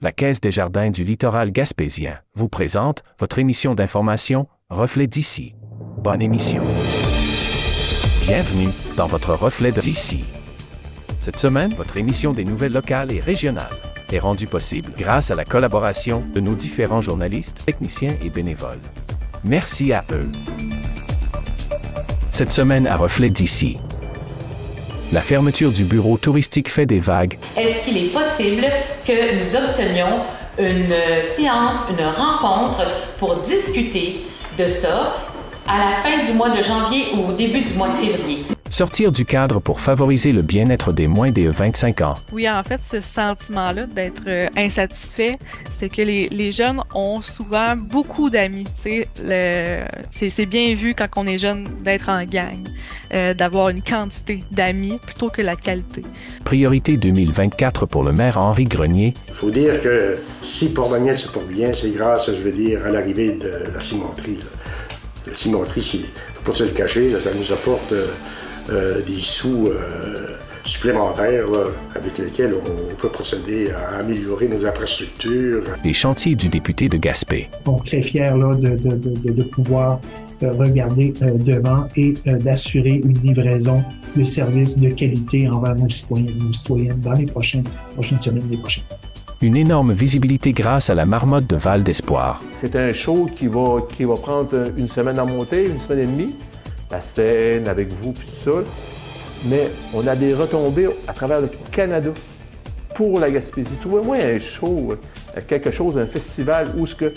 la Caisse des Jardins du littoral gaspésien vous présente votre émission d'information Reflet d'ici. Bonne émission. Bienvenue dans votre Reflet d'ici. Cette semaine, votre émission des nouvelles locales et régionales est rendue possible grâce à la collaboration de nos différents journalistes, techniciens et bénévoles. Merci à eux. Cette semaine à Reflet d'ici. La fermeture du bureau touristique fait des vagues. Est-ce qu'il est possible que nous obtenions une séance, une rencontre pour discuter de ça à la fin du mois de janvier ou au début du mois de février? Sortir du cadre pour favoriser le bien-être des moins de 25 ans. Oui, en fait, ce sentiment-là d'être euh, insatisfait, c'est que les, les, jeunes ont souvent beaucoup d'amis. C'est bien vu quand on est jeune d'être en gang, euh, d'avoir une quantité d'amis plutôt que la qualité. Priorité 2024 pour le maire Henri Grenier. Il faut dire que si Port-Daniel se porte bien, c'est grâce, je veux dire, à l'arrivée de la cimenterie. Là. La cimenterie, il ne faut pas se le cacher, là, ça nous apporte... Euh, des sous euh, supplémentaires là, avec lesquels on peut procéder à améliorer nos infrastructures. Les chantiers du député de Gaspé. On est très fiers là, de, de, de, de pouvoir euh, regarder euh, devant et euh, d'assurer une livraison de services de qualité envers nos citoyens et nos citoyennes dans les prochaines, prochaines semaines, les prochaines. Une énorme visibilité grâce à la marmotte de Val d'Espoir. C'est un show qui va, qui va prendre une semaine à monter, une semaine et demie la scène avec vous, puis tout ça. Mais on a des retombées à travers le Canada pour la Gaspésie. Trouvez-moi un show, quelque chose, un festival où ce que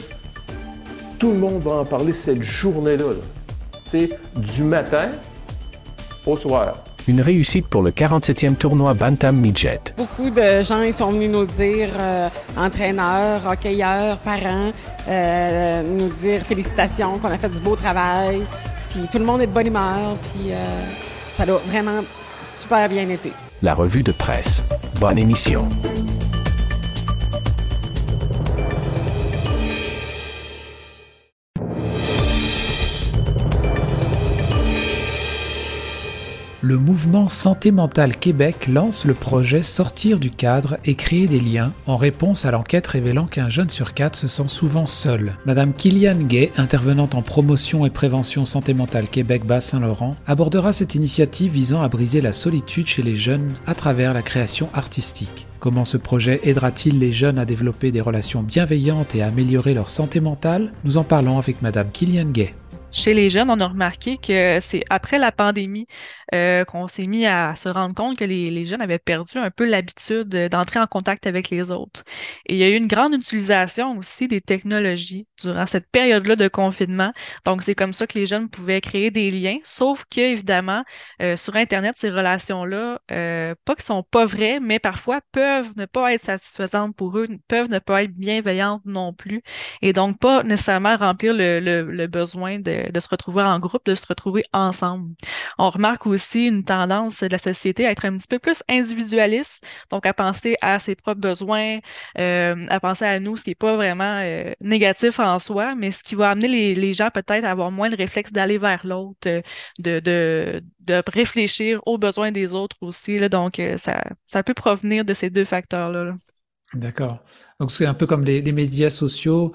tout le monde va en parler cette journée-là. Là. Du matin au soir. Une réussite pour le 47e tournoi Bantam Midget. Beaucoup de gens ils sont venus nous dire, euh, entraîneurs, hockeyeurs, parents, euh, nous dire félicitations, qu'on a fait du beau travail, puis tout le monde est de bonne humeur, puis euh, ça a vraiment super bien été. La revue de presse. Bonne émission. Le mouvement Santé mentale Québec lance le projet Sortir du cadre et créer des liens en réponse à l'enquête révélant qu'un jeune sur quatre se sent souvent seul. Madame Kilian Gay, intervenante en promotion et prévention Santé mentale Québec Bas-Saint-Laurent, abordera cette initiative visant à briser la solitude chez les jeunes à travers la création artistique. Comment ce projet aidera-t-il les jeunes à développer des relations bienveillantes et à améliorer leur santé mentale? Nous en parlons avec Madame Kilian Gay chez les jeunes, on a remarqué que c'est après la pandémie euh, qu'on s'est mis à se rendre compte que les, jeunes avaient perdu un peu l'habitude d'entrer en contact avec les autres. Et il y a eu une grande utilisation aussi des technologies durant cette période-là de confinement. Donc, c'est comme ça que les jeunes pouvaient créer des liens, sauf que, évidemment, euh, sur Internet, ces relations-là, euh, pas qu'elles sont pas vraies, mais parfois peuvent ne pas être satisfaisantes pour eux, peuvent ne pas être bienveillantes non plus, et donc pas nécessairement remplir le besoin de de, se retrouver en groupe, de se retrouver ensemble. On remarque aussi une tendance de la société à être un petit peu plus individualiste, donc à penser à ses propres besoins, euh, à penser à nous, ce qui n'est pas vraiment euh, négatif en soi, mais ce qui va amener les, gens peut-être à avoir moins le réflexe d'aller vers l'autre, euh, de, de, de, réfléchir aux besoins des autres aussi. Donc, ça, ça peut provenir de ces deux facteurs-là. Là. D'accord. Donc, c'est un peu comme les, les médias sociaux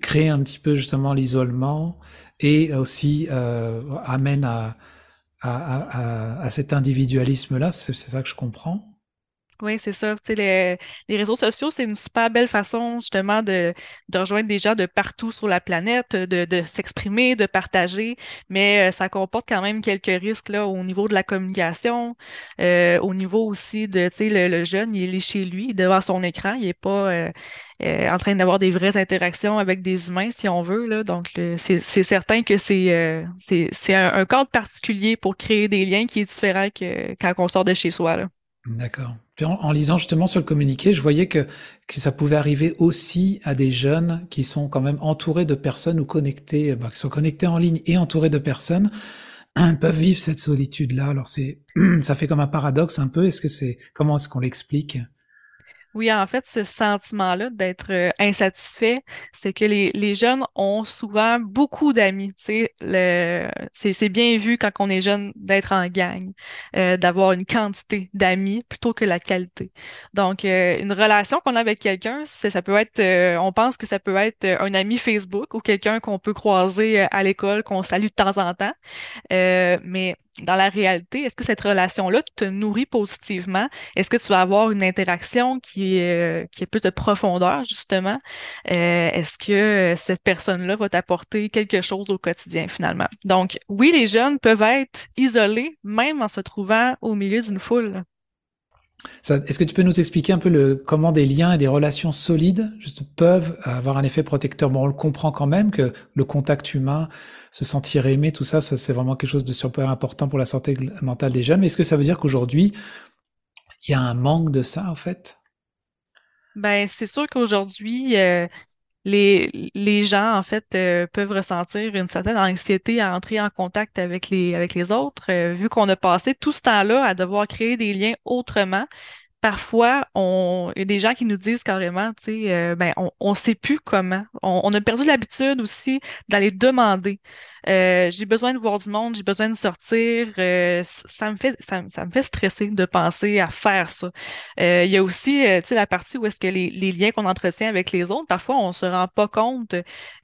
créer un petit peu justement l'isolement et aussi euh, amène à, à, à, à, cet individualisme-là. C'est ça que je comprends. Oui, c'est ça. Les, réseaux sociaux, c'est une super belle façon justement de, rejoindre des gens de partout sur la planète, de, s'exprimer, de partager, mais euh, ça comporte quand même quelques risques là, au niveau de la communication, euh, au niveau aussi de, tu sais, le, jeune, il est chez lui, devant son écran, il n'est pas euh, en train d'avoir des vraies interactions avec des humains, si on veut. Là. Donc, c'est certain que c'est un, un cadre particulier pour créer des liens qui est différent que quand on sort de chez soi. D'accord. En, lisant justement sur le communiqué, je voyais que, que ça pouvait arriver aussi à des jeunes qui sont quand même entourés de personnes ou connectés, bah, qui sont connectés en ligne et entourés de personnes, peuvent vivre cette solitude-là. Alors c'est, ça fait comme un paradoxe un peu. Est-ce que c'est, comment est-ce qu'on l'explique? Oui, en fait, ce sentiment-là d'être euh, insatisfait, c'est que les, les jeunes ont souvent beaucoup d'amis. C'est, bien vu quand on est jeune d'être en gang, euh, d'avoir une quantité d'amis plutôt que la qualité. Donc, euh, une relation qu'on a avec quelqu'un, ça peut être, euh, on pense que ça peut être un ami Facebook ou quelqu'un qu'on peut croiser euh, à l'école, qu'on salue de temps en temps. Euh, mais dans la réalité, est-ce que cette relation-là te nourrit positivement? Est-ce que tu vas avoir une interaction qui est, euh, qui est plus de profondeur, justement? Euh, est-ce que euh, cette personne-là va t'apporter quelque chose au quotidien, finalement? Donc, oui, les jeunes peuvent être isolés, même en se trouvant au milieu d'une foule. Est-ce que tu peux nous expliquer un peu le, comment des liens et des relations solides juste, peuvent avoir un effet protecteur? Bon, on le comprend quand même que le contact humain, se sentir aimé, tout ça, ça c'est vraiment quelque chose de super important pour la santé mentale des jeunes. Mais est-ce que ça veut dire qu'aujourd'hui, il y a un manque de ça, en fait? Ben, c'est sûr qu'aujourd'hui, euh, les, les gens, en fait, euh, peuvent ressentir une certaine anxiété à entrer en contact avec les, avec les autres, euh, vu qu'on a passé tout ce temps-là à devoir créer des liens autrement. Parfois, on, il y a des gens qui nous disent carrément, tu sais, euh, ben, on, on sait plus comment. On, a perdu l'habitude aussi d'aller demander. Euh, j'ai besoin de voir du monde, j'ai besoin de sortir. Euh, ça me fait, ça, me fait stresser de penser à faire ça. Il y a aussi, tu sais, la partie où est-ce que les, les liens qu'on entretient avec les autres, parfois on se rend pas compte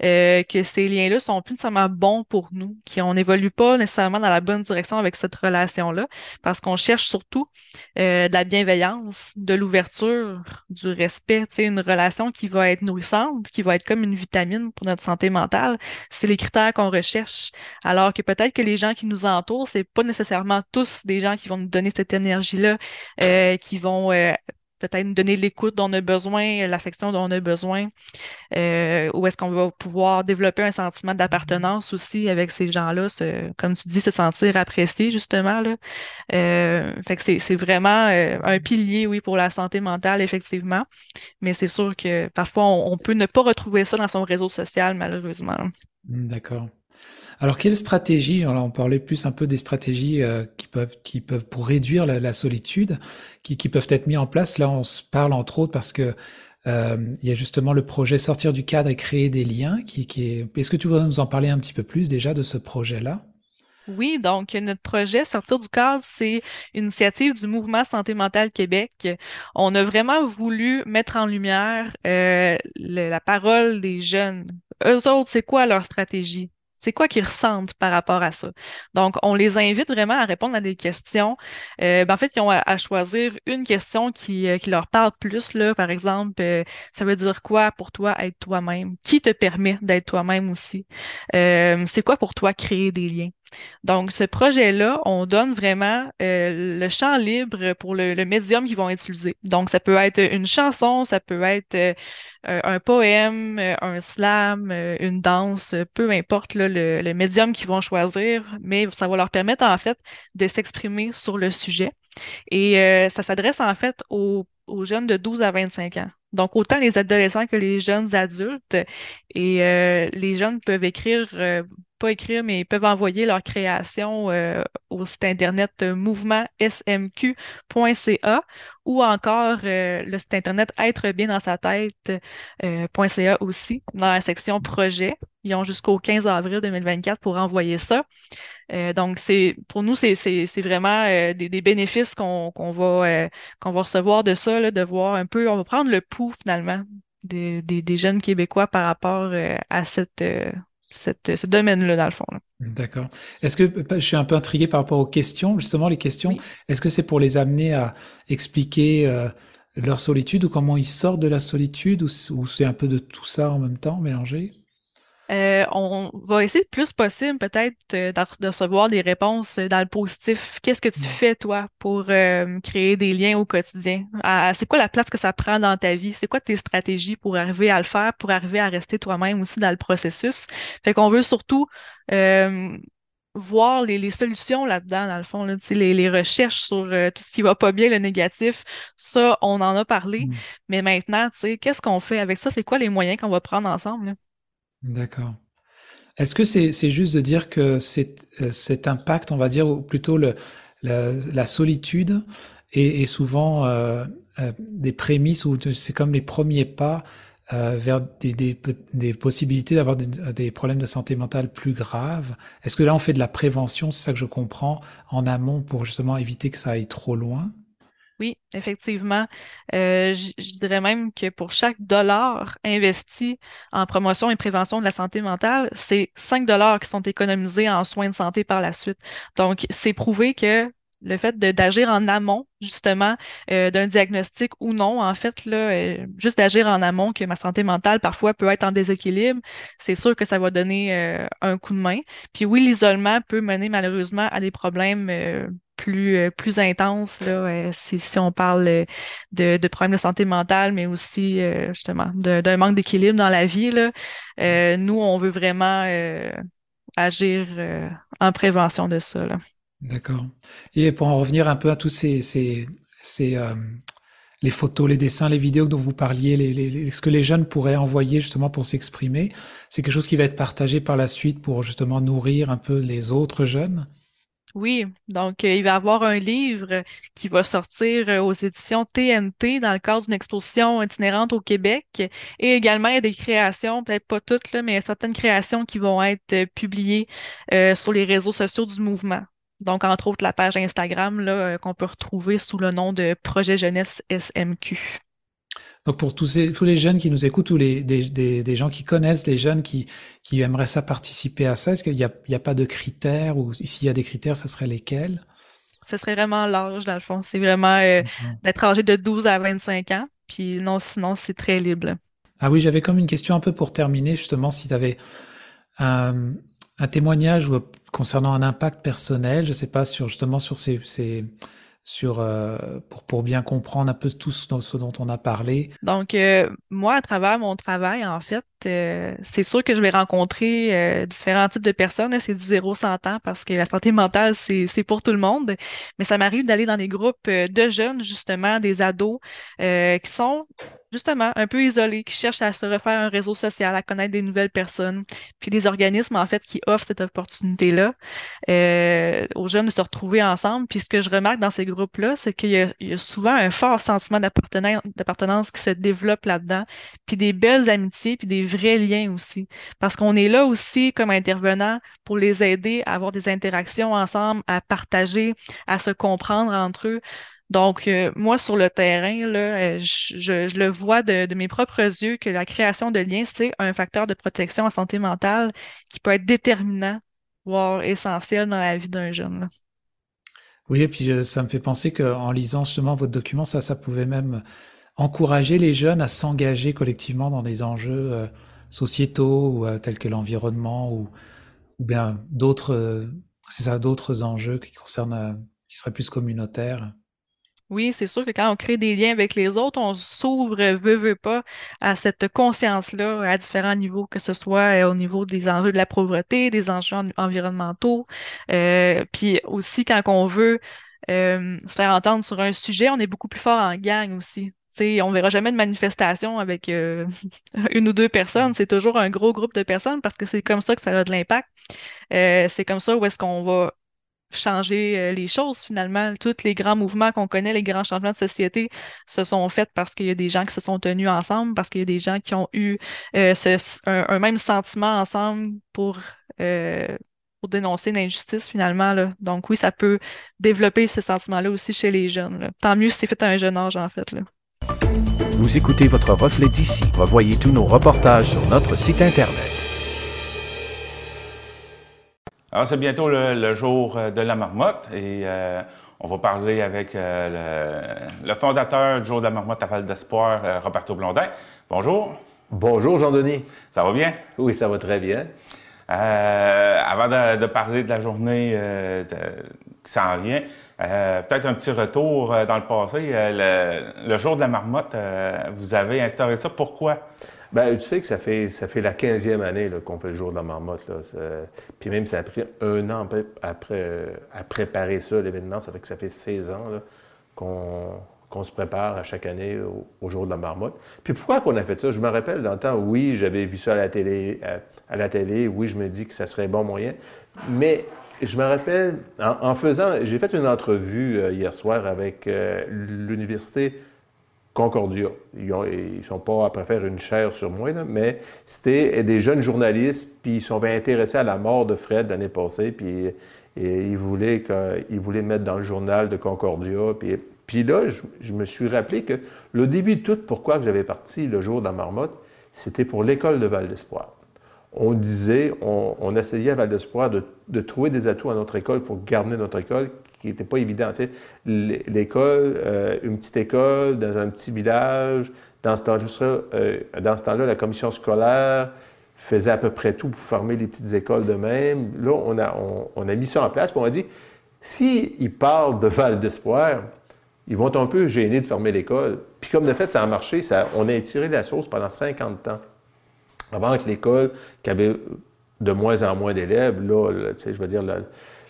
que ces liens-là sont plus nécessairement bons pour nous, qu'on n'évolue pas nécessairement dans la bonne direction avec cette relation-là, parce qu'on cherche surtout de la bienveillance, de l'ouverture, du respect, une relation qui va être nourrissante, qui va être comme une vitamine pour notre santé mentale. C'est les critères qu'on recherche alors que peut-être que les gens qui nous entourent, c'est pas nécessairement tous des gens qui vont nous donner cette énergie-là, euh, qui vont euh, peut-être nous donner l'écoute dont on a besoin, l'affection dont on a besoin, euh, ou est-ce qu'on va pouvoir développer un sentiment d'appartenance aussi avec ces gens-là, comme tu dis, se sentir apprécié justement. Euh, fait que c'est, c'est vraiment euh, un pilier, oui, pour la santé mentale, effectivement, mais c'est sûr que parfois on peut ne pas retrouver ça dans son réseau social, malheureusement. D'accord. Alors, quelle stratégie on parlait plus un peu des stratégies euh, qui peuvent, qui peuvent pour réduire la, solitude, qui, peuvent être mises en place. Là, on se parle entre autres parce que euh, il y a justement le projet sortir du cadre et créer des liens. Qui, est... Est-ce que tu voudrais nous en parler un petit peu plus déjà de ce projet-là? Oui, donc notre projet Sortir du cadre, c'est une initiative du Mouvement Santé mentale Québec. On a vraiment voulu mettre en lumière euh, la parole des jeunes. Eux autres, c'est quoi leur stratégie? C'est quoi qu'ils ressentent par rapport à ça? Donc, on les invite vraiment à répondre à des questions. Euh, ben, en fait, ils ont à, choisir une question qui, euh, qui leur parle plus. Là. Par exemple, euh, ça veut dire quoi pour toi être toi-même? Qui te permet d'être toi-même aussi? Euh, c'est quoi pour toi créer des liens? Donc, ce projet-là, on donne vraiment euh, le champ libre pour le, médium qu'ils vont utiliser. Donc, ça peut être une chanson, ça peut être euh, un poème, un slam, une danse, peu importe le, médium qu'ils vont choisir, mais ça va leur permettre en fait de s'exprimer sur le sujet. Et euh, ça s'adresse en fait aux, jeunes de 12 à 25 ans. Donc, autant les adolescents que les jeunes adultes. Et euh, les jeunes peuvent écrire euh, pas écrire, mais ils peuvent envoyer leur création euh, au site internet mouvementsmq.ca ou encore euh, le site internet être bien dans sa tête.ca euh, aussi, dans la section projet. Ils ont jusqu'au 15 avril 2024 pour envoyer ça. Donc, c'est pour nous, c'est vraiment des, des, bénéfices qu'on va, va recevoir de ça, là, de voir un peu, on va prendre le pouls finalement des, des jeunes Québécois par rapport à cette cette, ce domaine-là, dans le fond. D'accord. Est-ce que je suis un peu intrigué par rapport aux questions, justement, les questions, oui. est-ce que c'est pour les amener à expliquer euh, leur solitude ou comment ils sortent de la solitude ou, ou c'est un peu de tout ça en même temps mélangé? Euh, on va essayer le plus possible peut-être euh, de recevoir des réponses dans le positif. Qu'est-ce que tu fais, toi, pour euh, créer des liens au quotidien? c'est quoi la place que ça prend dans ta vie? C'est quoi tes stratégies pour arriver à le faire, pour arriver à rester toi-même aussi dans le processus? Fait qu'on veut surtout euh, voir les, les solutions là-dedans, dans le fond, là, les, les recherches sur euh, tout ce qui va pas bien, le négatif, ça, on en a parlé. Mmh. Mais maintenant, qu'est-ce qu'on fait avec ça? C'est quoi les moyens qu'on va prendre ensemble? Là? D'accord. Est-ce que c'est juste de dire que euh, cet impact, on va dire, ou plutôt la, solitude, et, souvent des prémices où c'est comme les premiers pas vers des, des, possibilités d'avoir des, problèmes de santé mentale plus graves? Est-ce que là, on fait de la prévention, c'est ça que je comprends, en amont pour justement éviter que ça aille trop loin? Oui, effectivement. Euh, je, dirais même que pour chaque dollar investi en promotion et prévention de la santé mentale, c'est 5 dollars qui sont économisés en soins de santé par la suite. Donc, c'est prouvé que le fait d'agir en amont, justement, euh, d'un diagnostic ou non, en fait, là, euh, juste d'agir en amont, que ma santé mentale parfois peut être en déséquilibre, c'est sûr que ça va donner euh, un coup de main. Puis oui, l'isolement peut mener malheureusement à des problèmes plus, plus intenses, là, si, si, on parle de, problèmes de santé mentale, mais aussi justement d'un manque d'équilibre dans la vie. Là. nous, on veut vraiment agir en prévention de ça. D'accord. Et pour en revenir un peu à tous ces, ces, ces euh, les photos, les dessins, les vidéos dont vous parliez, ce que les jeunes pourraient envoyer justement pour s'exprimer, c'est quelque chose qui va être partagé par la suite pour justement nourrir un peu les autres jeunes? Oui, donc euh, il va y avoir un livre qui va sortir euh, aux éditions TNT dans le cadre d'une exposition itinérante au Québec. Et également, il y a des créations, peut-être pas toutes, mais certaines créations qui vont être publiées sur les réseaux sociaux du mouvement. Donc, entre autres, la page Instagram euh, qu'on peut retrouver sous le nom de Projet Jeunesse SMQ. Donc, pour tous, ces, tous les jeunes qui nous écoutent ou les, des, des, des, gens qui connaissent les jeunes qui, qui aimeraient ça participer à ça, est-ce qu'il n'y a, pas de critères ou s'il y a des critères, ce serait lesquels? Ce serait vraiment l'âge, dans le fond. C'est vraiment euh, d'être âgé de 12 à 25 ans. Puis non, sinon, c'est très libre. Ah oui, j'avais comme une question un peu pour terminer, justement, si tu avais un, un témoignage concernant un impact personnel, je sais pas, sur justement sur ces, ces sur euh, pour, pour bien comprendre un peu tout ce dont, on a parlé. Donc euh, moi à travers mon travail en fait, euh, c'est sûr que je vais rencontrer différents types de personnes, c'est du zéro 100 ans parce que la santé mentale c'est pour tout le monde, mais ça m'arrive d'aller dans des groupes de jeunes justement, des ados qui sont justement un peu isolés, qui cherchent à se refaire un réseau social, à connaître des nouvelles personnes, puis des organismes en fait qui offrent cette opportunité-là euh, aux jeunes de se retrouver ensemble. Puis ce que je remarque dans ces groupes-là, c'est qu'il y, y, a souvent un fort sentiment d'appartenance qui se développe là-dedans, puis des belles amitiés, puis des vrais liens aussi. Parce qu'on est là aussi comme intervenant pour les aider à avoir des interactions ensemble, à partager, à se comprendre entre eux. Donc, euh, moi, sur le terrain, là, euh, je, le vois de, mes propres yeux que la création de liens, c'est un facteur de protection en santé mentale qui peut être déterminant, voire essentiel dans la vie d'un jeune. Oui, et puis euh, ça me fait penser qu'en lisant justement votre document, ça, ça pouvait même encourager les jeunes à s'engager collectivement dans des enjeux sociétaux tels que l'environnement ou, ou bien d'autres, c'est ça, d'autres enjeux qui concernent, qui seraient plus communautaires. Oui, c'est sûr que quand on crée des liens avec les autres, on s'ouvre, veut, veut pas, à cette conscience-là à différents niveaux, que ce soit euh, au niveau des enjeux de la pauvreté, des enjeux environnementaux, euh, puis aussi quand on veut euh, se faire entendre sur un sujet, on est beaucoup plus fort en gang aussi. sais, on verra jamais de manifestation avec une ou deux personnes, c'est toujours un gros groupe de personnes parce que c'est comme ça que ça a de l'impact. c'est comme ça où est-ce qu'on va changer euh, les choses finalement. Tous les grands mouvements qu'on connaît, les grands changements de société se sont faits parce qu'il y a des gens qui se sont tenus ensemble, parce qu'il y a des gens qui ont eu euh, un, même sentiment ensemble pour, euh, dénoncer l'injustice finalement. Là. Donc oui, ça peut développer ce sentiment-là aussi chez les jeunes. Tant mieux si c'est fait à un jeune âge en fait. Là. Vous écoutez votre reflet d'ici. Revoyez tous nos reportages sur notre site Internet. Alors, c'est bientôt le, jour euh, de la marmotte et euh, on va parler avec euh, le, fondateur du jour de la marmotte à Val d'Espoir, Roberto Blondin. Bonjour. Bonjour, Jean-Denis. Ça va bien? Oui, ça va très bien. avant de, parler de la journée qui s'en vient, peut-être un petit retour dans le passé. Le, le, jour de la marmotte, vous avez instauré ça. Pourquoi? Ben, tu sais que ça fait, ça fait la 15e année qu'on fait le jour de la marmotte. Là. Puis même, ça a pris un an après, à préparer ça, l'événement. Ça fait que ça fait 16 ans qu'on se prépare à chaque année au, jour de la marmotte. Puis pourquoi qu'on a fait ça? Je me rappelle dans le temps, oui, j'avais vu ça à la télé, à, la télé, oui, je me dis que ça serait bon moyen, mais je me rappelle, en, faisant, j'ai fait une entrevue euh, hier soir avec euh, l'université Concordia. Ils ne sont pas à faire une chaire sur moi, mais c'était des jeunes journalistes, puis ils sont intéressés à la mort de Fred l'année passée, puis ils, voulaient ils voulaient mettre dans le journal de Concordia. Puis, puis là, je, me suis rappelé que le début de tout, pourquoi j'avais parti le jour dans Marmotte, c'était pour l'école de Val d'Espoir on disait, on, essayait à Val d'Espoir de, trouver des atouts à notre école pour garder notre école, qui n'était pas évident. L'école, euh, une petite école dans un petit village, dans ce temps-là, euh, temps la commission scolaire faisait à peu près tout pour former les petites écoles de même. Là, on a, mis ça en place, puis on a dit, s'ils parlent de Val d'Espoir, ils vont un peu gênés de former l'école. Puis comme de fait, ça a marché, ça, on a étiré la sauce pendant 50 ans. Avant que l'école, qui avait de moins en moins d'élèves, là, je veux dire,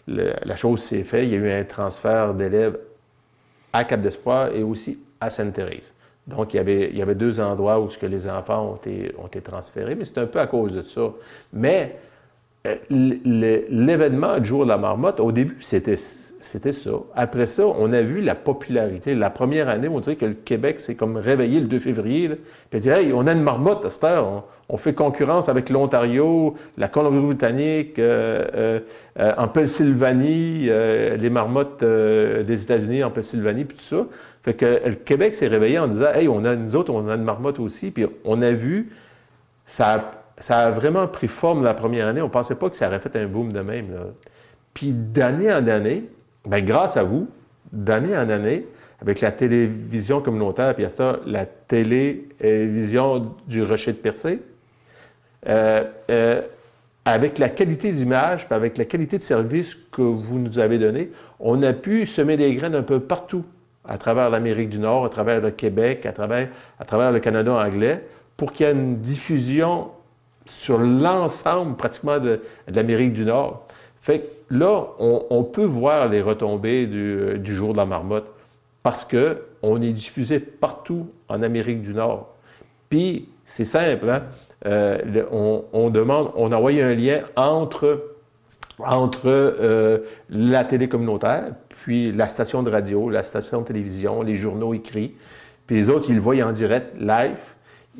la, chose s'est faite. Il y a eu un transfert d'élèves à Cap d'Espoir et aussi à Sainte-Thérèse. Donc, il y, avait, deux endroits où les enfants ont été, transférés, mais c'est un peu à cause de ça. Mais euh, l'événement du jour de la marmotte, au début, c'était c'était ça. Après ça, on a vu la popularité. La première année, on dirait que le Québec s'est comme réveillé le 2 février. puis dit, hey, on a une marmotte à cette heure. On, fait concurrence avec l'Ontario, la Colombie-Britannique, euh, euh, euh, en Pennsylvanie, les marmottes des États-Unis en Pennsylvanie, puis tout ça. Fait que le Québec s'est réveillé en disant, hey, on a, nous autres, on a une marmotte aussi. Puis on a vu, ça a, ça a vraiment pris forme la première année. On ne pensait pas que ça aurait fait un boom de même. Puis d'année en année, Bien, grâce à vous, d'année en année, avec la télévision communautaire, puis à ça, la télévision du Rocher de Percé, euh, euh, avec la qualité d'image, avec la qualité de service que vous nous avez donné, on a pu semer des graines un peu partout, à travers l'Amérique du Nord, à travers le Québec, à travers, le Canada anglais, pour qu'il y ait une diffusion sur l'ensemble pratiquement de, l'Amérique du Nord. Fait que là, on, peut voir les retombées du, jour de la marmotte parce qu'on est diffusé partout en Amérique du Nord. Puis, c'est simple, hein? Euh, on, demande, on envoie un lien entre, entre euh, la télé communautaire, puis la station de radio, la station de télévision, les journaux écrits. Puis les autres, ils le voient en direct, live.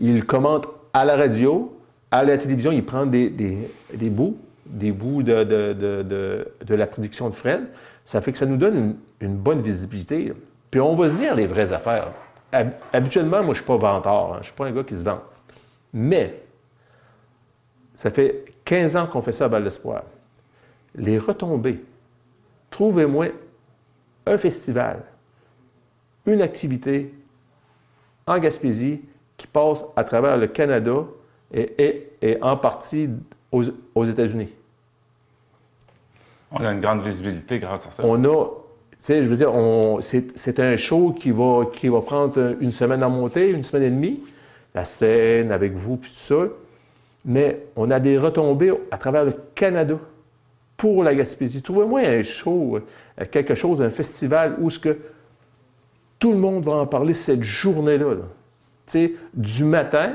Ils commentent à la radio, à la télévision, ils prennent des, des bouts des bouts de, de, la production de Fred, ça fait que ça nous donne une, bonne visibilité. Puis on va se dire les vraies affaires. Habituellement, moi, je ne suis pas venteur. Hein. Je ne suis pas un gars qui se vend. Mais, ça fait 15 ans qu'on fait ça à Val d'Espoir. Les retombées. Trouvez-moi un festival, une activité en Gaspésie qui passe à travers le Canada et, et en partie aux, aux États-Unis. On a une grande visibilité grâce à ça. On a, tu sais, je veux dire, c'est un show qui va, qui va prendre une semaine à monter, une semaine et demie, la scène avec vous, puis tout ça. Mais on a des retombées à travers le Canada pour la Gaspésie. Trouvez-moi un show, euh, quelque chose, un festival où ce tout le monde va en parler cette journée-là. Du matin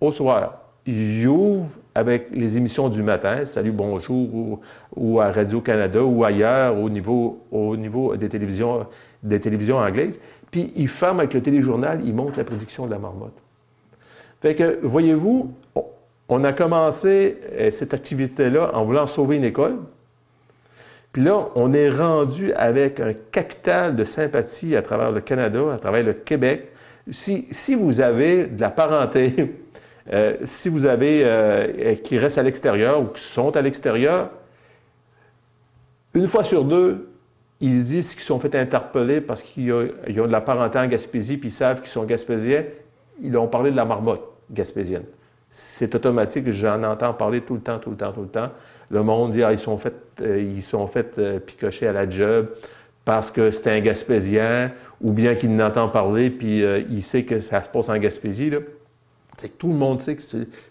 au soir. Ils ouvrent avec les émissions du matin, Salut, bonjour, ou, à Radio-Canada, ou ailleurs, au niveau, des télévisions anglaises. Puis ils ferment avec le téléjournal, ils montrent la prédiction de la marmotte. Fait que, voyez-vous, on a commencé euh, cette activité-là en voulant sauver une école. Puis là, on est rendu avec un capital de sympathie à travers le Canada, à travers le Québec. Si, si vous avez de la parenté euh, si vous avez euh, qui restent à l'extérieur ou qui sont à l'extérieur, une fois sur deux, ils se disent qu'ils sont fait interpeller parce qu'ils ont de la parenté en Gaspésie, puis ils savent qu'ils sont gaspésiens. Ils ont parlé de la marmotte gaspésienne. C'est automatique, j'en entends parler tout le temps, tout le temps, tout le temps. Le monde dit, ah, ils sont fait, euh, ils sont fait picocher à la job parce que c'est un Gaspésien, ou bien qu'il n'entend parler, puis il sait que ça se passe en Gaspésie. Là tout le monde sait que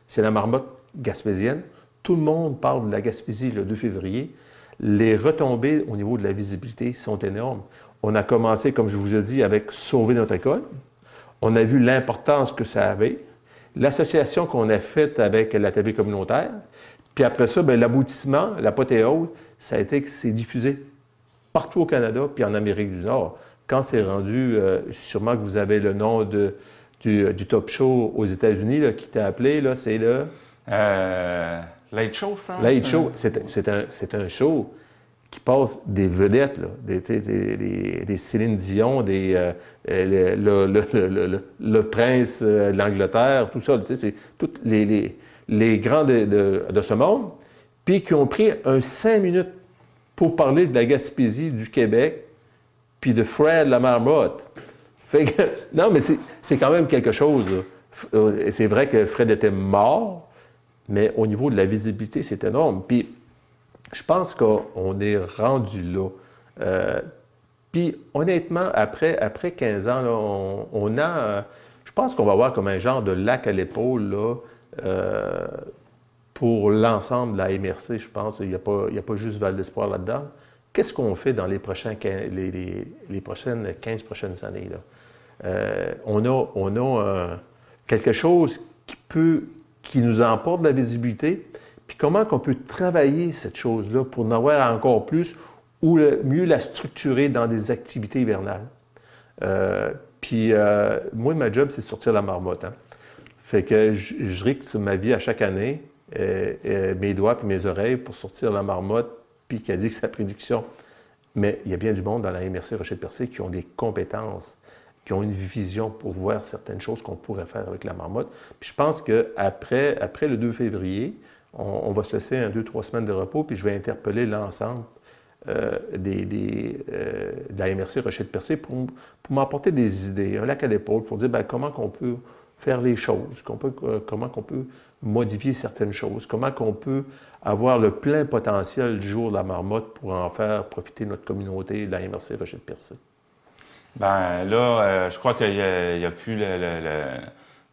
c'est la marmotte gaspésienne. Tout le monde parle de la Gaspésie le 2 février. Les retombées au niveau de la visibilité sont énormes. On a commencé, comme je vous ai dit, avec Sauver notre école. On a vu l'importance que ça avait. L'association qu'on a faite avec la TV communautaire. Puis après ça, ben, l'aboutissement, l'apothéose, ça a été que c'est diffusé partout au Canada puis en Amérique du Nord. Quand c'est rendu, euh, sûrement que vous avez le nom de, du, du top show aux États-Unis là, qui t'a appelé, là, c'est le... Euh, Late Show, je pense. Late Show, c'est c'est un, c'est un show qui passe des vedettes, là, des, des, des- Céline Dion, des, euh, le, le- le- le- prince euh, de l'Angleterre, tout ça, c'est tous les, les, les grands de, de- de ce monde, puis qui ont pris un cinq minutes pour parler de la Gaspésie, du Québec, puis de Fred la marmotte. Fait que, non, mais c'est quand même quelque chose. euh, C'est vrai que Fred était mort, mais au niveau de la visibilité, c'est énorme. Puis je pense qu'on est rendu là. Euh, puis honnêtement, après, après 15 ans, là, on, a, euh, je pense qu'on va avoir comme un genre de lac à l'épaule euh, pour l'ensemble de la MRC, je pense. Il n'y a, pas- a pas juste Val d'Espoir là-dedans. Qu'est-ce qu'on fait dans les, prochains, les, les- prochaines 15 prochaines années? Là? On a, on a quelque chose qui peut, qui nous emporte de la visibilité, puis comment qu'on peut travailler cette chose-là pour en avoir encore plus ou mieux la structurer dans des activités hivernales? Euh, puis euh, moi, ma job, c'est de sortir la marmotte. hein. Fait que je, je rixe ma vie à chaque année, euh, mes doigts puis mes oreilles pour sortir la marmotte, puis a dit que sa prédiction. Mais il y a bien du monde dans la MRC Rocher-de-Percé qui ont des compétences, qui ont une vision pour voir certaines choses qu'on pourrait faire avec la marmotte. Puis je pense qu'après après le 2 février, on, va se laisser un, deux, trois semaines de repos, puis je vais interpeller l'ensemble euh, des, euh, de la MRC Rocher-de-Percé pour, pour m'apporter des idées, un lac à l'épaule, pour dire ben, comment qu'on peut faire les choses, euh, comment qu'on peut modifier certaines choses, comment qu'on peut avoir le plein potentiel du jour de la marmotte pour en faire profiter notre communauté de la MRC Rocher-de-Percé. Ben là, je crois qu'il n'y a, plus le-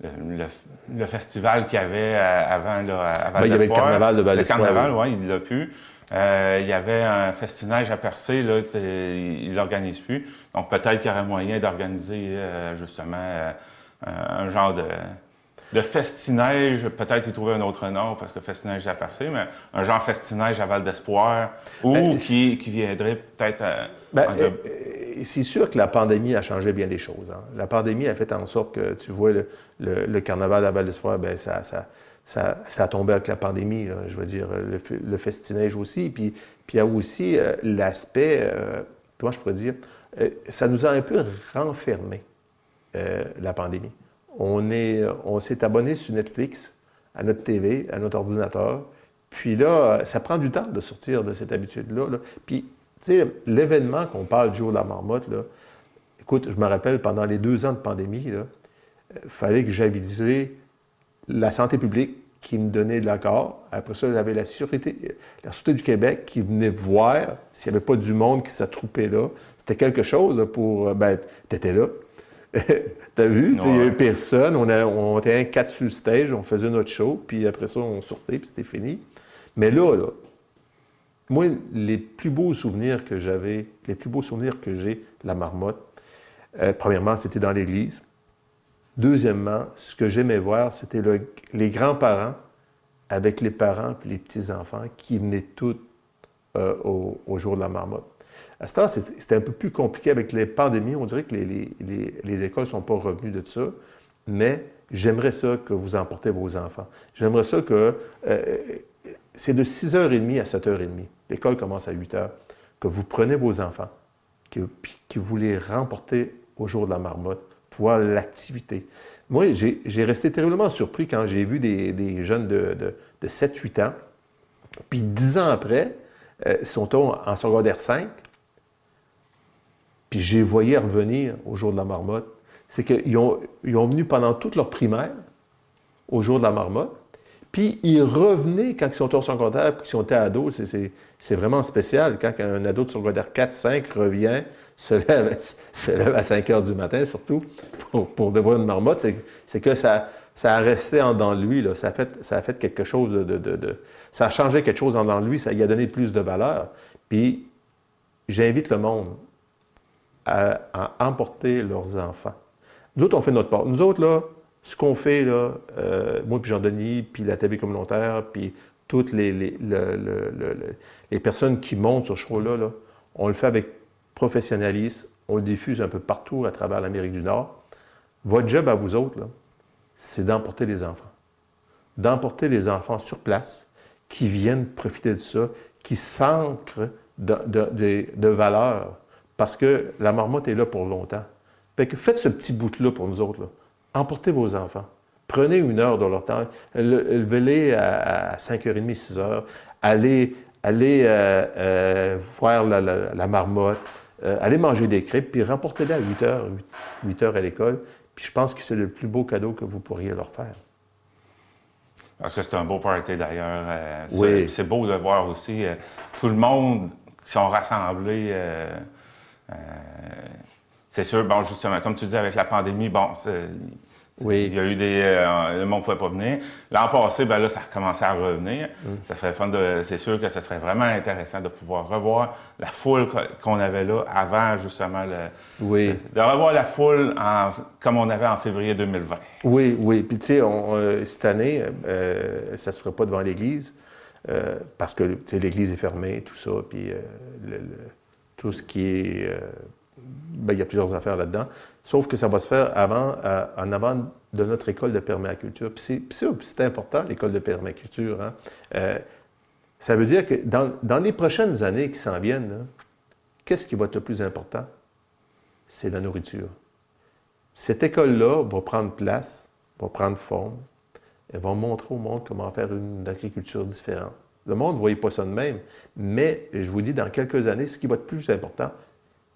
le- le- le festival qu'il y avait euh, avant là, à Val Ben, il y avait le carnaval de Val Le carnaval, oui, il l'a plus. Euh, il y avait un festinage à percer, là, il l'organise plus. Donc peut-être qu'il y aurait moyen d'organiser euh, justement euh, un genre de, de festinage, peut-être y trouver un autre nom parce que festinage à percer, mais un genre festinage à Val d'Espoir ou Ben, qui, qui viendrait peut-être à, Ben, en- euh, euh, c'est sûr que la pandémie a changé bien des choses. hein. La pandémie a fait en sorte que, tu vois, le, le- le carnaval à Val d'Espoir, ben, ça, ça, ça, ça a tombé avec la pandémie. là. je veux dire, le, le festinage aussi. Puis, puis il y a aussi euh, l'aspect, euh, comment je pourrais dire, euh, ça nous a un peu renfermés, euh, la pandémie. On est, on s'est abonné sur Netflix, à notre TV, à notre ordinateur. Puis là, ça prend du temps de sortir de cette habitude-là. là. Puis, tu sais, l'événement qu'on parle du jour de la marmotte, écoute, je me rappelle, pendant les deux ans de pandémie, il fallait que j'avisais la santé publique qui me donnait de l'accord. Après ça, j'avais la Sûreté, la Sûreté du Québec qui venait voir s'il n'y avait pas du monde qui s'attroupait là. C'était quelque chose pour... Ben, t'étais là. T'as vu? Il n'y a eu personne. On, a, on était un quatre sur le stage, on faisait notre show, puis après ça, on sortait, puis c'était fini. Mais là, là, moi, les plus beaux souvenirs que j'avais, les plus beaux souvenirs que j'ai de la marmotte, euh, premièrement, c'était dans l'église. Deuxièmement, ce que j'aimais voir, c'était le- les grands-parents avec les parents et les petits-enfants qui venaient tous euh, au, au jour de la marmotte. À ce temps, c'était un peu plus compliqué avec les pandémies. On dirait que les, les- les- les écoles ne sont pas revenues de ça. Mais j'aimerais ça que vous emportez vos enfants. J'aimerais ça que... euh, c'est de 6h30 à 7h30. L'école commence à 8h. Que vous prenez vos enfants, que, que vous les remportez au jour de la marmotte, pour voir l'activité. Moi, j'ai resté terriblement surpris quand j'ai vu des, des jeunes de, de, de 7-8 ans, puis 10 ans après, euh, sont en secondaire 5, puis j'ai voyé revenir au jour de la marmotte. C'est qu'ils ont, ils ont venu pendant toute leur primaire au jour de la marmotte, puis ils revenaient quand ils sont au secondaire, puis qu'ils sont ados. C'est- C'est c'est vraiment spécial quand un ado de secondaire 4, 5 revient, se lève, se lève à 5 heures du matin, surtout, pour, pour devoir une marmotte. c'est- que ça, ça a resté en dedans de lui. Là. Ça, a fait, ça a fait quelque chose de, de- Ça a changé quelque chose en dedans de lui. Ça lui a donné plus de valeur. Puis j'invite le monde à, emporter leurs enfants. Nous autres, on fait notre part. Nous autres, là, ce qu'on fait, là, euh, moi puis Jean-Denis, puis la TV communautaire, puis toutes les, les, le- le- le- le- les personnes qui montent sur ce show-là, là, on le fait avec professionnalisme, on le diffuse un peu partout à travers l'Amérique du Nord. Votre job à vous autres, c'est d'emporter les enfants. D'emporter les enfants sur place, qui viennent profiter de ça, qui s'ancrent de- de valeurs, parce que la marmotte est là pour longtemps. Fait que faites ce petit bout-là pour nous autres. là. Emportez vos enfants. Prenez une heure de leur temps. Le- Levez-les à, à 5h30, 6h. Allez, allez euh, euh, voir la, la- la marmotte. Euh, allez manger des crêpes, puis remportez-les à 8h, 8, h à l'école. Puis je pense que c'est le plus beau cadeau que vous pourriez leur faire. Parce que c'est un beau party d'ailleurs. Oui. C'est beau de voir aussi tout le monde qui sont rassemblés. Euh, c'est sûr, bon, justement, comme tu dis, avec la pandémie, bon, Oui. il y a eu des. euh, le monde ne pouvait pas venir. L'an passé, ben là, ça a commencé à revenir. Mm. Ça serait fun de. C'est sûr que ce serait vraiment intéressant de pouvoir revoir la foule qu'on avait là avant, justement, le, Oui. de revoir la foule en- comme on avait en février 2020. Oui, oui. Puis tu sais, euh, cette année, euh, ça ne se fera pas devant l'Église parce que tu sais, l'Église est fermée, tout ça. Puis le- le- tout ce qui est. euh, ben, il y a plusieurs affaires là-dedans. Sauf que ça va se faire avant, euh, en avant de notre école de permaculture. Puis c'est- important, l'école de permaculture. hein. Euh, ça veut dire que dans, dans les prochaines années qui s'en viennent, qu'est-ce qui va être le plus important? C'est la nourriture. Cette école-là va prendre place, va prendre forme, elle va montrer au monde comment faire une agriculture différente. Le monde ne voyait pas ça de même, mais je vous dis, dans quelques années, ce qui va être plus important,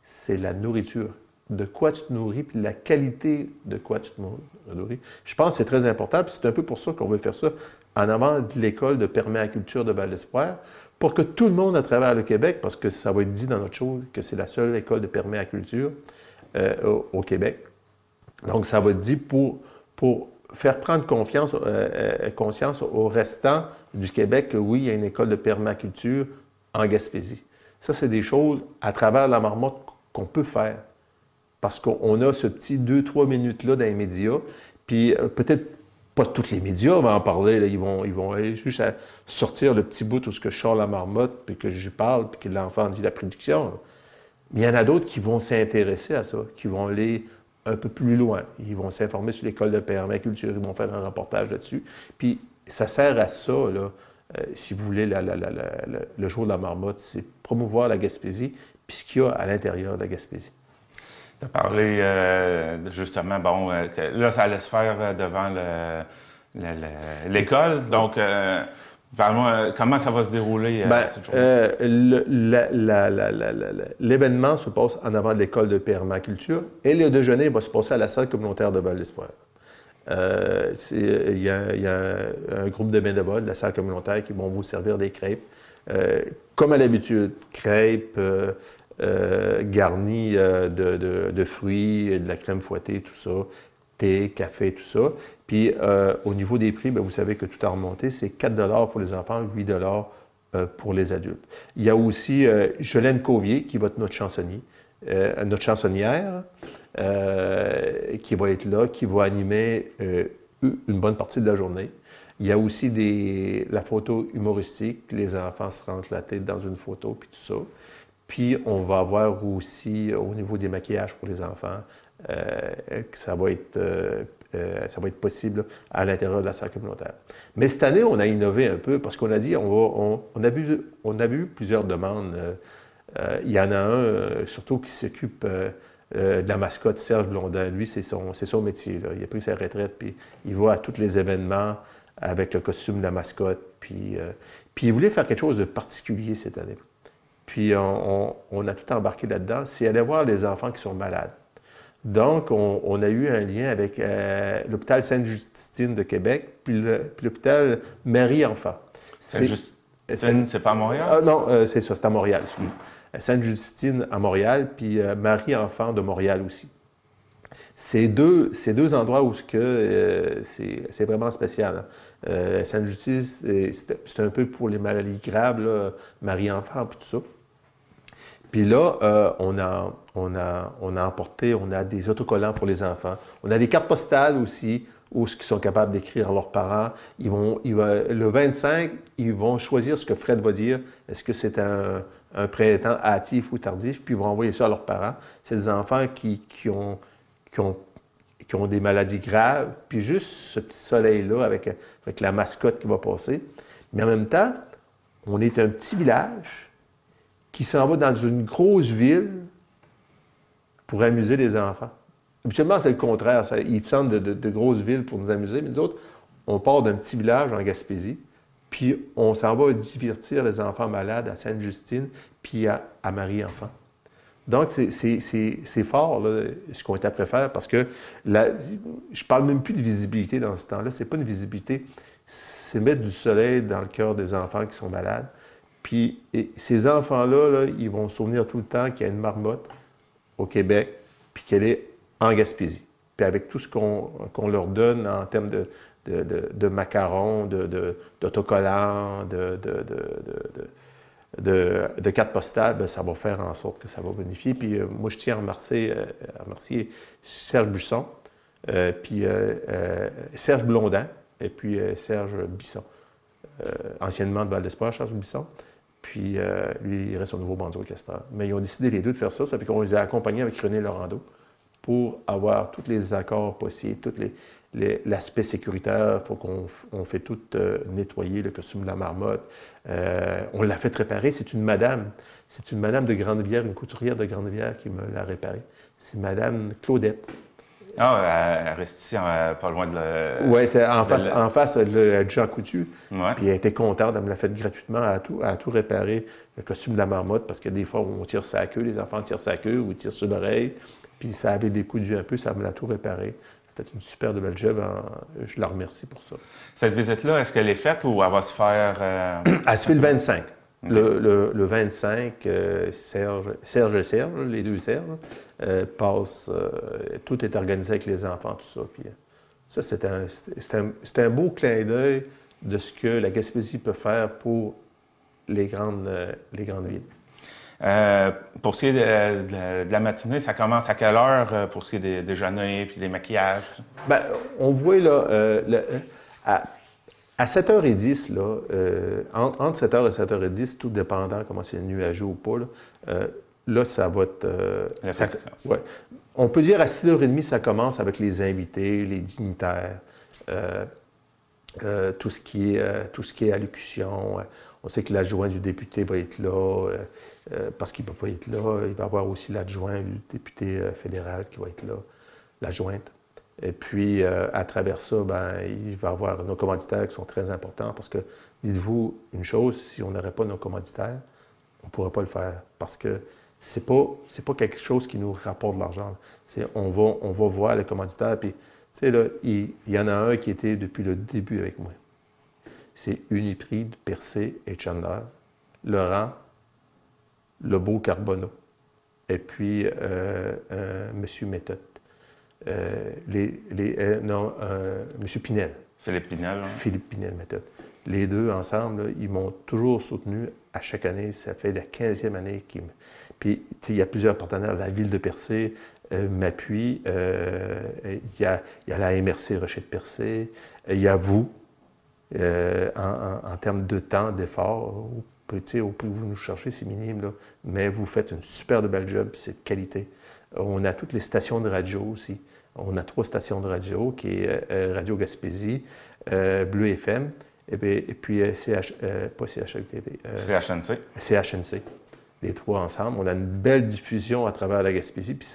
c'est la nourriture. De quoi tu te nourris, puis la qualité de quoi tu te nourris. Je pense que c'est très important, puis c'est un peu pour ça qu'on veut faire ça en avant de l'école de permaculture de Val-Espoir, pour que tout le monde à travers le Québec, parce que ça va être dit dans notre chose que c'est la seule école de permaculture euh, au, au Québec, donc, ça va être dit pour, pour faire prendre confiance, euh, euh, conscience au restant du Québec que oui, il y a une école de permaculture en Gaspésie. Ça, c'est des choses à travers la marmotte qu'on peut faire. Parce qu'on a ce petit 2-3 minutes-là dans les médias. Puis euh, peut-être pas tous les médias vont en parler. Ils, vont, ils vont aller juste sortir le petit bout où ce que je la marmotte, puis que j'y parle, puis que l'enfant dit la prédiction. Mais il y en a d'autres qui vont s'intéresser à ça, qui vont aller un peu plus loin. Ils vont s'informer sur l'école de permaculture, ils vont faire un reportage là-dessus. Puis ça sert à ça, là, euh, si vous voulez, le jour de la marmotte, c'est promouvoir la Gaspésie, puis ce qu'il y a à l'intérieur de la Gaspésie. Tu as parlé euh, justement, bon, euh, là, ça allait se faire devant le- le- le- l'école. Donc, parle-moi, euh, comment ça va se dérouler euh, Ben, cette journée? euh, L'événement se passe en avant de l'école de permaculture et le déjeuner va se passer à la salle communautaire de Val d'Espoir. Euh, Il y, a, il y a un groupe de bénévoles de la salle communautaire qui vont vous servir des crêpes. Euh, comme à l'habitude, crêpes garnies de, de- de fruits, de la crème fouettée, tout ça, thé, café, tout ça. Puis euh, au niveau des prix, ben, vous savez que tout a remonté, c'est 4 pour les enfants, 8 euh, pour les adultes. Il y a aussi euh, Jolène Covier, qui va être notre euh, chansonnière, euh, qui va être là, qui va animer une bonne partie de la journée. Il y a aussi la photo humoristique, les enfants se rentrent la tête dans une photo, puis tout ça. Puis on va avoir aussi, au niveau des maquillages pour les enfants, euh, ça va être, euh, ça va être possible à l'intérieur de la salle communautaire. Mais cette année, on a innové un peu parce qu'on a dit, on, va- on, a vu, on a vu plusieurs demandes. Euh, euh, il y en a un, surtout, qui s'occupe de la mascotte, Serge Blondin. Lui, c'est son, c'est son métier. Il a pris sa retraite, puis il va à tous les événements avec le costume de la mascotte. Puis, puis il voulait faire quelque chose de particulier cette année. Puis on a tout embarqué là-dedans. C'est aller voir les enfants qui sont malades. Donc, on, on a eu un lien avec euh, l'hôpital Sainte-Justine de Québec, puis l'hôpital Marie-Enfant. Sainte-Justine, c'est pas à Montréal? Ah, non, euh, c'est ça, c'est à Montréal. Euh, Sainte-Justine à Montréal, puis euh, Marie-Enfant de Montréal aussi. C'est deux, deux endroits où ce que, c'est, vraiment spécial. hein. Sainte-Justine, c'est, un peu pour les maladies graves, Marie-Enfant, puis tout ça. Puis là, on, a, on, a, emporté, on a des autocollants pour les enfants. On a des cartes postales aussi ou ce qu'ils sont capables d'écrire à leurs parents. Ils vont, le 25, ils vont choisir ce que Fred va dire. Est-ce que c'est un, un printemps hâtif ou tardif, puis ils vont envoyer ça à leurs parents. C'est des enfants qui ont des maladies graves, puis juste ce petit soleil-là avec, avec la mascotte qui va passer. Mais en même temps, on est un petit village qui s'en va dans une grosse ville pour amuser les enfants. Habituellement, c'est le contraire. Ils descendent de, grosses villes pour nous amuser, mais nous autres, on part d'un petit village en Gaspésie, puis on s'en va divertir les enfants malades à Sainte-Justine, puis à, Marie-Enfant. Donc, c'est fort, ce qu'on est après faire, parce que la, je parle même plus de visibilité dans ce temps-là. C'est pas une visibilité, c'est mettre du soleil dans le cœur des enfants qui sont malades. Puis ces enfants-là, là, ils vont se souvenir tout le temps qu'il y a une marmotte au Québec, puis qu'elle est en Gaspésie. Puis avec tout ce qu'on qu leur donne en termes de, de, de, de macarons, d'autocollants, de, de, cartes postales, bien, ça va faire en sorte que ça va bonifier. Puis euh, moi, je tiens à remercier, euh, remercier Serge Busson, euh, puis Serge Blondin, et puis Serge Bisson, anciennement de Val d'Espoir, Serge Bisson. Puis lui, il reste au nouveau bandeau orchestre. Mais ils ont décidé les deux de faire ça. Ça fait qu'on les a accompagnés avec René Laurando pour avoir tous les accords possibles, les, l'aspect sécuritaire, faut qu'on on fait tout euh, nettoyer, le costume de la marmotte. Euh, on l'a fait réparer, c'est une madame. C'est une madame de Grande-Rivière, une couturière de Grande-Rivière qui me l'a réparé. C'est madame Claudette. Ah, elle reste ici, pas loin de la... Oui, c'est en face, en face de Jean Coutu. Ouais. Puis elle était contente, elle me l'a fait gratuitement, à tout, à tout réparer, le costume de la marmotte, parce que des fois, on tire sa queue, les enfants tirent sa queue ou tirent sur l'oreille. Puis ça avait des coups de un peu, ça me l'a tout réparé fait une super de belle job. Je la remercie pour ça. Cette visite-là, est-ce qu'elle est faite ou elle va se faire. Euh, elle se fait le 25. Okay. Le, le, le, 25, euh, Serge, Serge et Serge, les deux Serge, euh, passent. Euh, tout est organisé avec les enfants, tout ça. Puis, ça, c'est un, un, un, beau clin d'œil de ce que la Gaspésie peut faire pour les grandes, les grandes villes. Pour ce qui est de, de, de, la matinée, ça commence à quelle heure pour ce qui est des déjeuners puis des maquillages? Bien, on voit là, le, à, à 7h10, là, euh, entre, entre 7h et 7h10, tout dépendant comment c'est nuageux ou pas, là, euh, là ça va être. ça, ouais. On peut dire à 6h30, ça commence avec les invités, les dignitaires. tout, ce qui est, tout ce qui est allocution. On sait que l'adjoint du député va être là. Euh, parce qu'il ne peut pas être là. Il va y avoir aussi l'adjoint du député euh, fédéral qui va être là, l'adjointe. Et puis, euh, à travers ça, ben, il va y avoir nos commanditaires qui sont très importants parce que, dites-vous une chose, si on n'aurait pas nos commanditaires, on ne pourrait pas le faire parce que ce n'est pas, pas quelque chose qui nous rapporte de l'argent. On va, on va voir les commanditaires, puis, tu sais, là, il, y en a un qui était depuis le début avec moi. C'est Uniprix, Percé et Chandler. Laurent, le beau Carbonneau, et puis euh, euh, M. Méthode. Euh, les, les, euh, non, M. Pinel. Philippe Pinel. Hein. Philippe Pinel Méthode. Les deux ensemble, là, ils m'ont toujours soutenu à chaque année. Ça fait la 15e année qu'ils me. Puis, il y a plusieurs partenaires. La ville de Percé m'appuie. Il y, a, y a la MRC Rocher de Percé. Il y a vous, en, en, en, termes de temps, d'effort, au prix que vous nous cherchez, c'est minime, là, mais vous faites une super de belle job, c'est de qualité. On a toutes les stations de radio aussi. On a trois stations de radio, qui est euh, Radio Gaspésie, euh, Bleu FM, et, bien, et puis euh, CH, pas CHLTV. CHNC. CHNC. Les trois ensemble. On a une belle diffusion à travers la Gaspésie, puis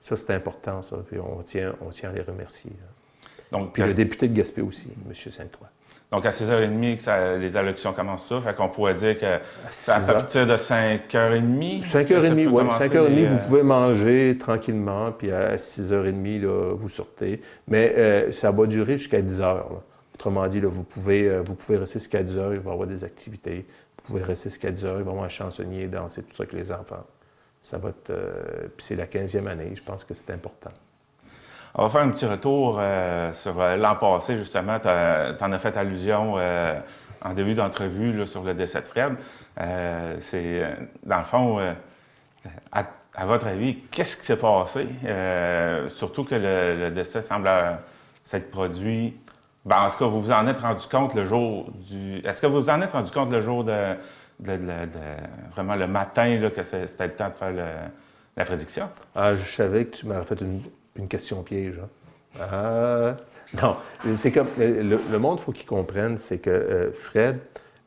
ça, c'est important, ça. Puis on tient, on tient à les remercier. Donc, puis le député de Gaspé aussi, M. Sainte-Croix. Donc, à 6h30, que ça, les allocutions commencent ça. Fait qu'on pourrait dire que à, à partir de 5h30. 5h30, oui. 5h30, les... vous pouvez manger tranquillement, puis à 6h30, là, vous sortez. Mais euh, ça va durer jusqu'à 10h. Là. Autrement dit, là, vous, pouvez, euh, vous pouvez rester jusqu'à 10h, il va y avoir des activités. Vous pouvez rester jusqu'à 10h, il va y avoir un chansonnier, danser, tout ça avec les enfants. Ça va être. Euh, puis c'est la 15e année, je pense que c'est important. On va faire un petit retour euh, sur euh, l'an passé, justement. Tu en as fait allusion euh, en début d'entrevue sur le décès de Fred. C'est, dans le fond, à, votre avis, qu'est-ce qui s'est passé? surtout que le, décès semble, s'être produit. Ben, est-ce que vous vous en êtes rendu compte le jour du. Est-ce que vous vous en êtes rendu compte le jour de. vraiment le matin, que c'était le temps de faire la prédiction? Ah, je savais que tu m'aurais fait une, une question piège. hein. Ah, non, c'est comme le, le monde, il faut qu'il comprenne, c'est que euh, Fred,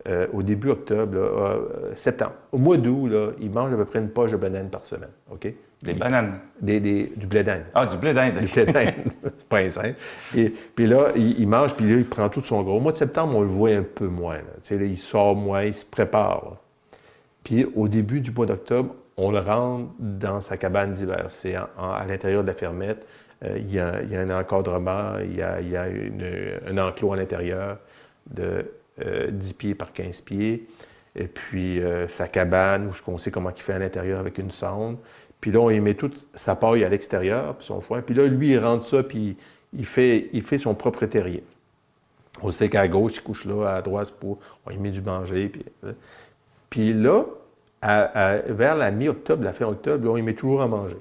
euh, au début octobre, là, euh, septembre, au mois d'août, il mange à peu près une poche de bananes par semaine. OK? Des Il- bananes? Des, des- du blé d'Inde. Ah, du blé d'Inde. Du blé d'Inde. c'est pas simple. Et puis là, il, il mange, puis là, il prend tout son gros. Au mois de septembre, on le voit un peu moins. là. Là, il sort moins, il se prépare. Puis au début du mois d'octobre, on le rentre dans sa cabane d'hiver. C'est à l'intérieur de la fermette. Euh, il, y a, un encadrement, il y a, un enclos à l'intérieur de euh, 10 pieds par 15 pieds. Et puis euh, sa cabane, où on sait comment il fait à l'intérieur avec une sonde. Puis là, on y met toute sa paille à l'extérieur, puis son foin. Puis là, lui, il rentre ça, puis il fait, son propre terrier. On sait qu'à gauche, il couche là, à droite, pour, on y met du manger. Puis, euh, puis là, à- à- vers la mi-octobre, la fin octobre, là, on y met toujours à manger.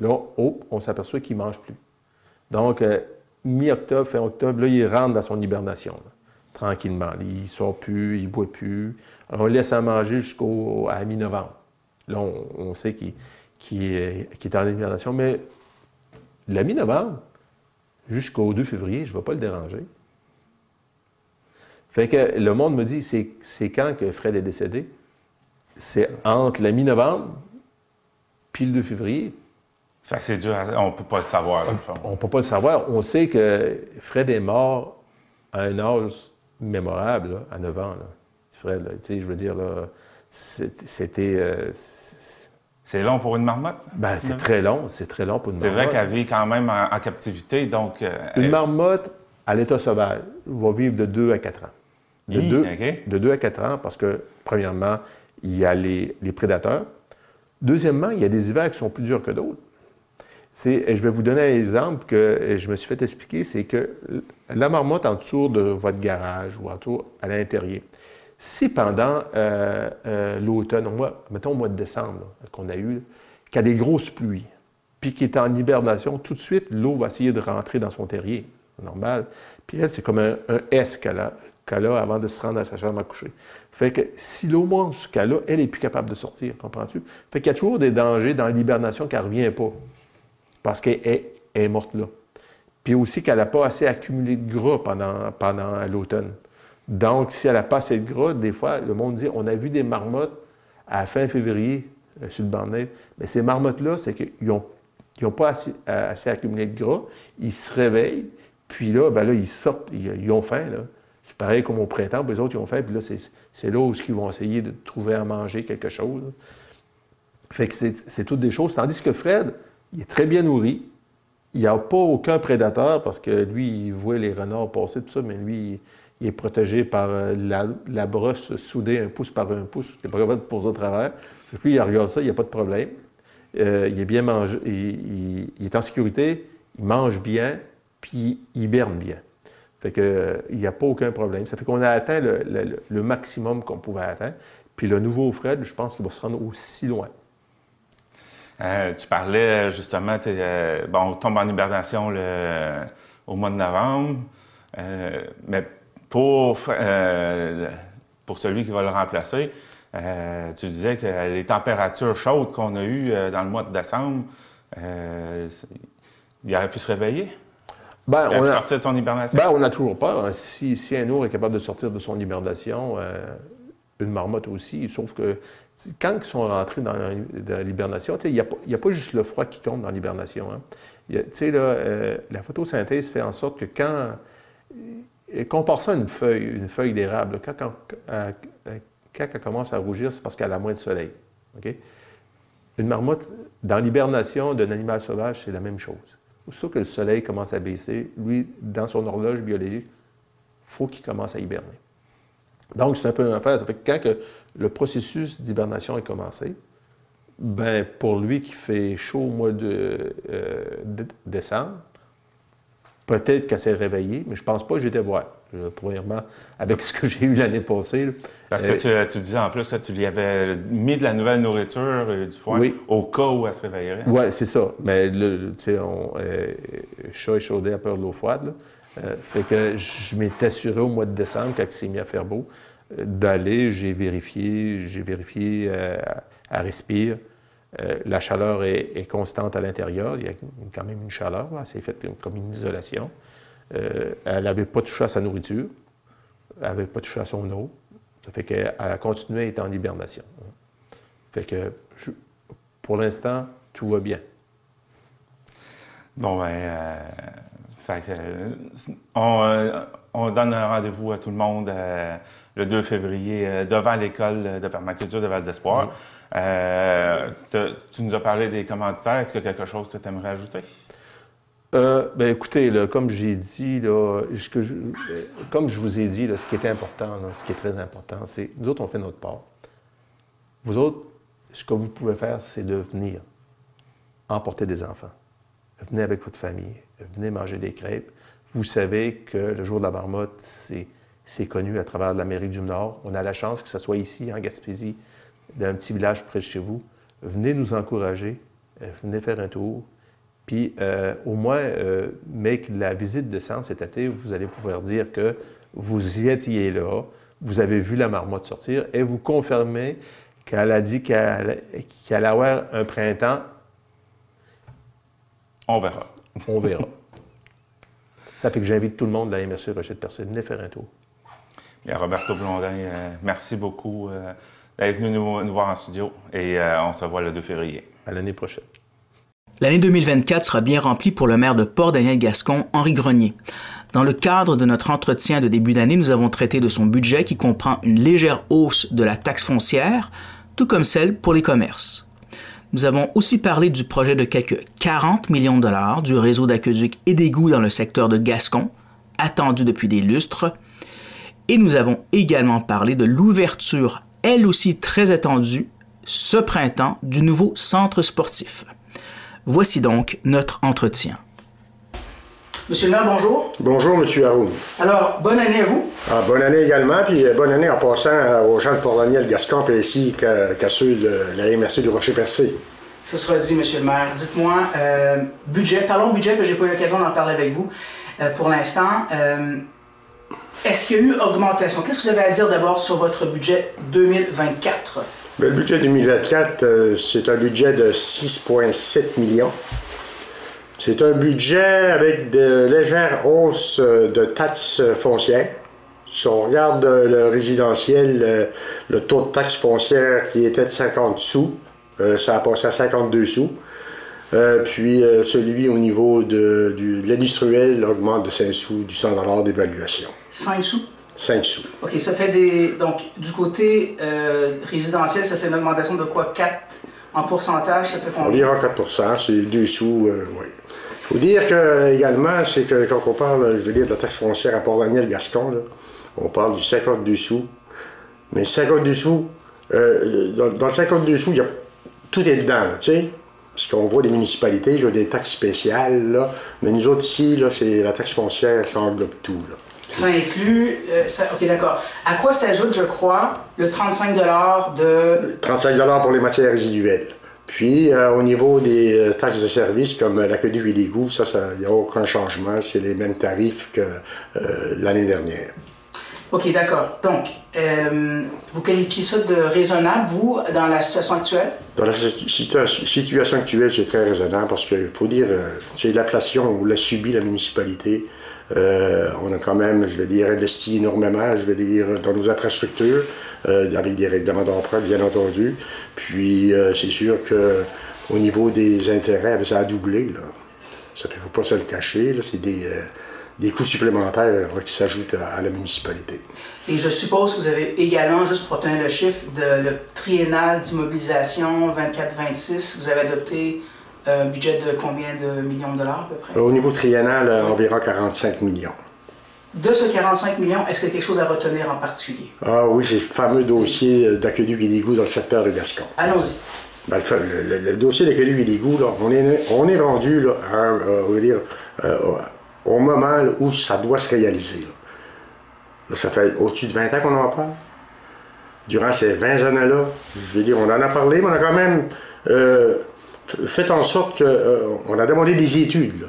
Là, oh, on s'aperçoit qu'il ne mange plus. Donc, euh, mi-octobre, fin octobre, là, il rentre dans son hibernation, tranquillement. Il ne sort plus, il ne boit plus. On laisse à manger jusqu'à mi-novembre. Là, on, sait qu'il est, en hibernation. Mais la mi-novembre, jusqu'au 2 février, je ne vais pas le déranger. Fait que le monde me dit, c'est quand que Fred est décédé? C'est entre la mi-novembre puis le 2 février. Fait que c'est dur, on peut pas le savoir. On ne peut pas le savoir. On sait que Fred est mort à un âge mémorable, là, à 9 ans. Là. Fred, là, tu sais, je veux dire, c'était... euh, c'est- long pour une marmotte, ça? ben, c'est très long, c'est très long pour une C'est vrai marmotte. qu'elle vit quand même en, en captivité, donc... euh, Une elle- marmotte à l'état sauvage va vivre de 2 à 4 ans. De, Hi, 2, OK. de 2 à 4 ans parce que, premièrement, il y a les, prédateurs. Deuxièmement, il y a des hivers qui sont plus durs que d'autres. Je vais vous donner un exemple que je me suis fait expliquer, c'est que la marmotte en dessous de votre garage ou en dessous à l'intérieur, si pendant euh, euh, l'automne, mettons au mois de décembre qu'on a eu, qu'il y a des grosses pluies, puis qu'il est en hibernation, tout de suite, l'eau va essayer de rentrer dans son terrier. Normal. Puis elle, c'est comme un, S qu'elle a, a avant de se rendre à sa chambre à coucher. Fait que si l'eau monte jusqu'à là, elle n'est plus capable de sortir, comprends-tu? Fait qu'il y a toujours des dangers dans l'hibernation qu'elle ne revient pas. Parce qu'elle est, morte là. Puis aussi qu'elle n'a pas assez accumulé de gras pendant, pendant l'automne. Donc, si elle n'a pas assez de gras, des fois, le monde dit on a vu des marmottes à fin février euh, sur le banc de. Mais ces marmottes-là, c'est qu'ils n'ont ils ont pas assez, euh, assez accumulé de gras. Ils se réveillent, puis là, ben là ils sortent, ils, ils ont faim. Là. C'est pareil comme au printemps, puis les autres, ils ont faim, puis là, c'est, là où ils vont essayer de trouver à manger quelque chose. Fait que c'est, toutes des choses. Tandis que Fred, il est très bien nourri. Il n'y a pas aucun prédateur parce que lui, il voit les renards passer, tout ça, mais lui, il, est protégé par euh, la, la brosse soudée un pouce par un pouce. Il n'est pas capable de poser au travers. Fait lui, il regarde ça, il n'y a pas de problème. Euh, il est bien mangé, il est en sécurité, il mange bien, puis il hiberne bien. Fait que, euh, il n'y a pas aucun problème. Ça fait qu'on a atteint le, maximum qu'on pouvait atteindre. Puis le nouveau Fred, je pense qu'il va se rendre aussi loin. Euh, tu parlais justement, euh, bon, on tombe en hibernation au mois de novembre, mais pour, pour celui qui va le remplacer, tu disais que les températures chaudes qu'on a eues dans le mois de décembre, il aurait pu se réveiller? Ben, Il aurait on pu a- sortir de son hibernation? Ben, on a toujours peur. hein. Si, si un ours est capable de sortir de son hibernation, euh, une marmotte aussi, sauf que quand ils sont rentrés dans, dans l'hibernation, il n'y a, pas- il y a pas juste le froid qui compte dans l'hibernation. hein. Là, euh, la photosynthèse fait en sorte que quand... euh, Compare ça à une feuille, une feuille d'érable. Quand, quand, quand elle commence à rougir, c'est parce qu'elle a moins de soleil. Une marmotte, dans l'hibernation d'un animal sauvage, c'est la même chose. Aussitôt que le soleil commence à baisser, lui, dans son horloge biologique, il faut qu'il commence à hiberner. Donc, c'est un peu une affaire. Ça fait que quand le processus d'hibernation est commencé, ben, pour lui qui fait chaud au mois de, euh, de- décembre, Peut-être qu'elle s'est réveillée, mais je pense pas que j'étais voir. Euh, premièrement, avec ce que j'ai eu l'année passée. là. Parce Euh, que tu, tu disais en plus que tu lui avais mis de la nouvelle nourriture et du foin Oui. au cas où elle se réveillerait. Oui, c'est ça. Mais là, tu sais, on, euh, chat échaudé à peur de l'eau froide. là. Euh, fait que je m'étais assuré au mois de décembre, quand il s'est mis à faire beau, euh, d'aller, j'ai vérifié, j'ai vérifié, euh, elle respire. Euh, la chaleur est, est constante à l'intérieur. Il y a quand même une chaleur. là. Elle s'est faite comme une isolation. Euh, elle n'avait pas touché à sa nourriture. Elle n'avait pas touché à son eau. Ça fait qu'elle a continué à être en hibernation. Fait que, je- pour l'instant, tout va bien. Bon, ben, euh, fait que, on, on donne un rendez-vous à tout le monde le 2 février devant l'école de permaculture de Val d'Espoir. Euh, tu nous as parlé des commanditaires. Est-ce a quelque chose que tu aimerais ajouter? Euh, ben écoutez, comme j'ai dit, que je- euh, comme je vous ai dit, ce qui est important, ce qui est très important, c'est nous autres, on fait notre part. Vous autres, ce que vous pouvez faire, c'est de venir emporter des enfants. Venez avec votre famille, venez manger des crêpes. Vous savez que le jour de la marmotte, c'est connu à travers l'Amérique du Nord. On a la chance que ce soit ici, en Gaspésie, dans un petit village près de chez vous. Venez nous encourager, euh, venez faire un tour. Puis euh, au moins, euh, mais que la visite de séance cet été, vous allez pouvoir dire que vous y étiez là, vous avez vu la marmotte sortir et vous confirmez qu'elle a dit qu'elle qu'elle allait avoir un printemps. On verra. On verra. Ça fait que j'invite tout le monde de la MRC Rochette Percé. Venez faire un tour. Bien, Roberto Blondin, euh, merci beaucoup euh, d'être venu nous, voir en studio et euh, on se voit le 2 février. À l'année prochaine. L'année 2024 sera bien remplie pour le maire de Port-Daniel-Gascon, Henri Grenier. Dans le cadre de notre entretien de début d'année, nous avons traité de son budget qui comprend une légère hausse de la taxe foncière, tout comme celle pour les commerces. Nous avons aussi parlé du projet de quelques 40 millions de dollars du réseau d'aqueduc et d'égouts dans le secteur de Gascon, attendu depuis des lustres. Et nous avons également parlé de l'ouverture, elle aussi très attendue, ce printemps, du nouveau centre sportif. Voici donc notre entretien. Monsieur le maire, bonjour. Bonjour, M. Haroun. Alors, bonne année à vous. Ah, bonne année également, puis euh, bonne année en passant euh, aux gens de Port-Daniel, Gascon, puis ainsi qu'à ceux de la MRC du Rocher-Percé. Ce sera dit, monsieur le maire. Dites-moi, euh, budget, parlons budget, parce que j'ai pas eu l'occasion d'en parler avec vous euh, pour l'instant. Euh, Est-ce qu'il y a eu augmentation? Qu'est-ce que vous avez à dire d'abord sur votre budget 2024? Ben, le budget 2024, euh, c'est un budget de 6,7 millions. C'est un budget avec de légères hausses euh, de taxes foncières. Si on regarde euh, le résidentiel, euh, le taux de taxe foncière qui était de 50 sous, euh, ça a passé à 52 sous. Euh, puis euh, celui au niveau de, de l'industriel augmente de 5 sous, du 100 d'évaluation. 5 sous? 5 sous. OK, ça fait des. Donc, du côté euh, résidentiel, ça fait une augmentation de quoi? 4 en pourcentage? Ça fait combien? Environ 4% c'est 2 sous, oui. Il faut dire que, également, c'est que quand on parle, je veux dire, de la taxe foncière à Port-Daniel-Gascon, là, on parle du 52 sous. Mais 52 sous, dans, dans le 52 sous, il y a, tout est dedans, tu sais. Parce qu'on voit des municipalités, il y a des taxes spéciales, là. Mais nous autres, ici, là, c'est la taxe foncière, ça englobe tout, là. Ça inclut. euh, ça- OK, d'accord. À quoi s'ajoute, je crois, le 35 de. 35 pour les matières résiduelles. Puis, euh, au niveau des euh, taxes de service, comme l'aqueduc et l'égout, ça, il n'y a aucun changement. C'est les mêmes tarifs que l'année dernière. OK, d'accord. Donc, euh, vous qualifiez ça de raisonnable, vous, dans la situation actuelle? Dans la situ- situa- situation actuelle, c'est très raisonnable parce qu'il faut dire, euh, c'est l'inflation, on l'a subi la municipalité. Euh, on a quand même, je veux dire, investi énormément, je veux dire, dans nos infrastructures, avec des règlements d'emprunt, bien entendu. Puis, c'est sûr que au niveau des intérêts, ben, ça a doublé. Là. Ça ne faut pas se le cacher. C'est des, des coûts supplémentaires qui s'ajoutent à, la municipalité. Et je suppose que vous avez également, juste pour tenir le chiffre, de le triennal d'immobilisation 24-26, vous avez adopté un budget de combien de millions de dollars à peu près? Euh, Au niveau triennal, euh, environ 45 millions. De ce 45 millions, est-ce qu'il y a quelque chose à retenir en particulier? Ah oui, c'est le fameux dossier euh, d'aqueduc et d'égout dans le secteur de Gascon. Allons-y. Ben, le, le- le- dossier d'aqueduc et d'égout, on est, on est rendu là, à, euh, on va dire, euh, au moment où ça doit se réaliser. là. Ça fait au-dessus de 20 ans qu'on en parle. Durant ces 20 années-là, je veux dire, on en a parlé, mais on a quand même euh, fait en sorte qu'on a demandé des études.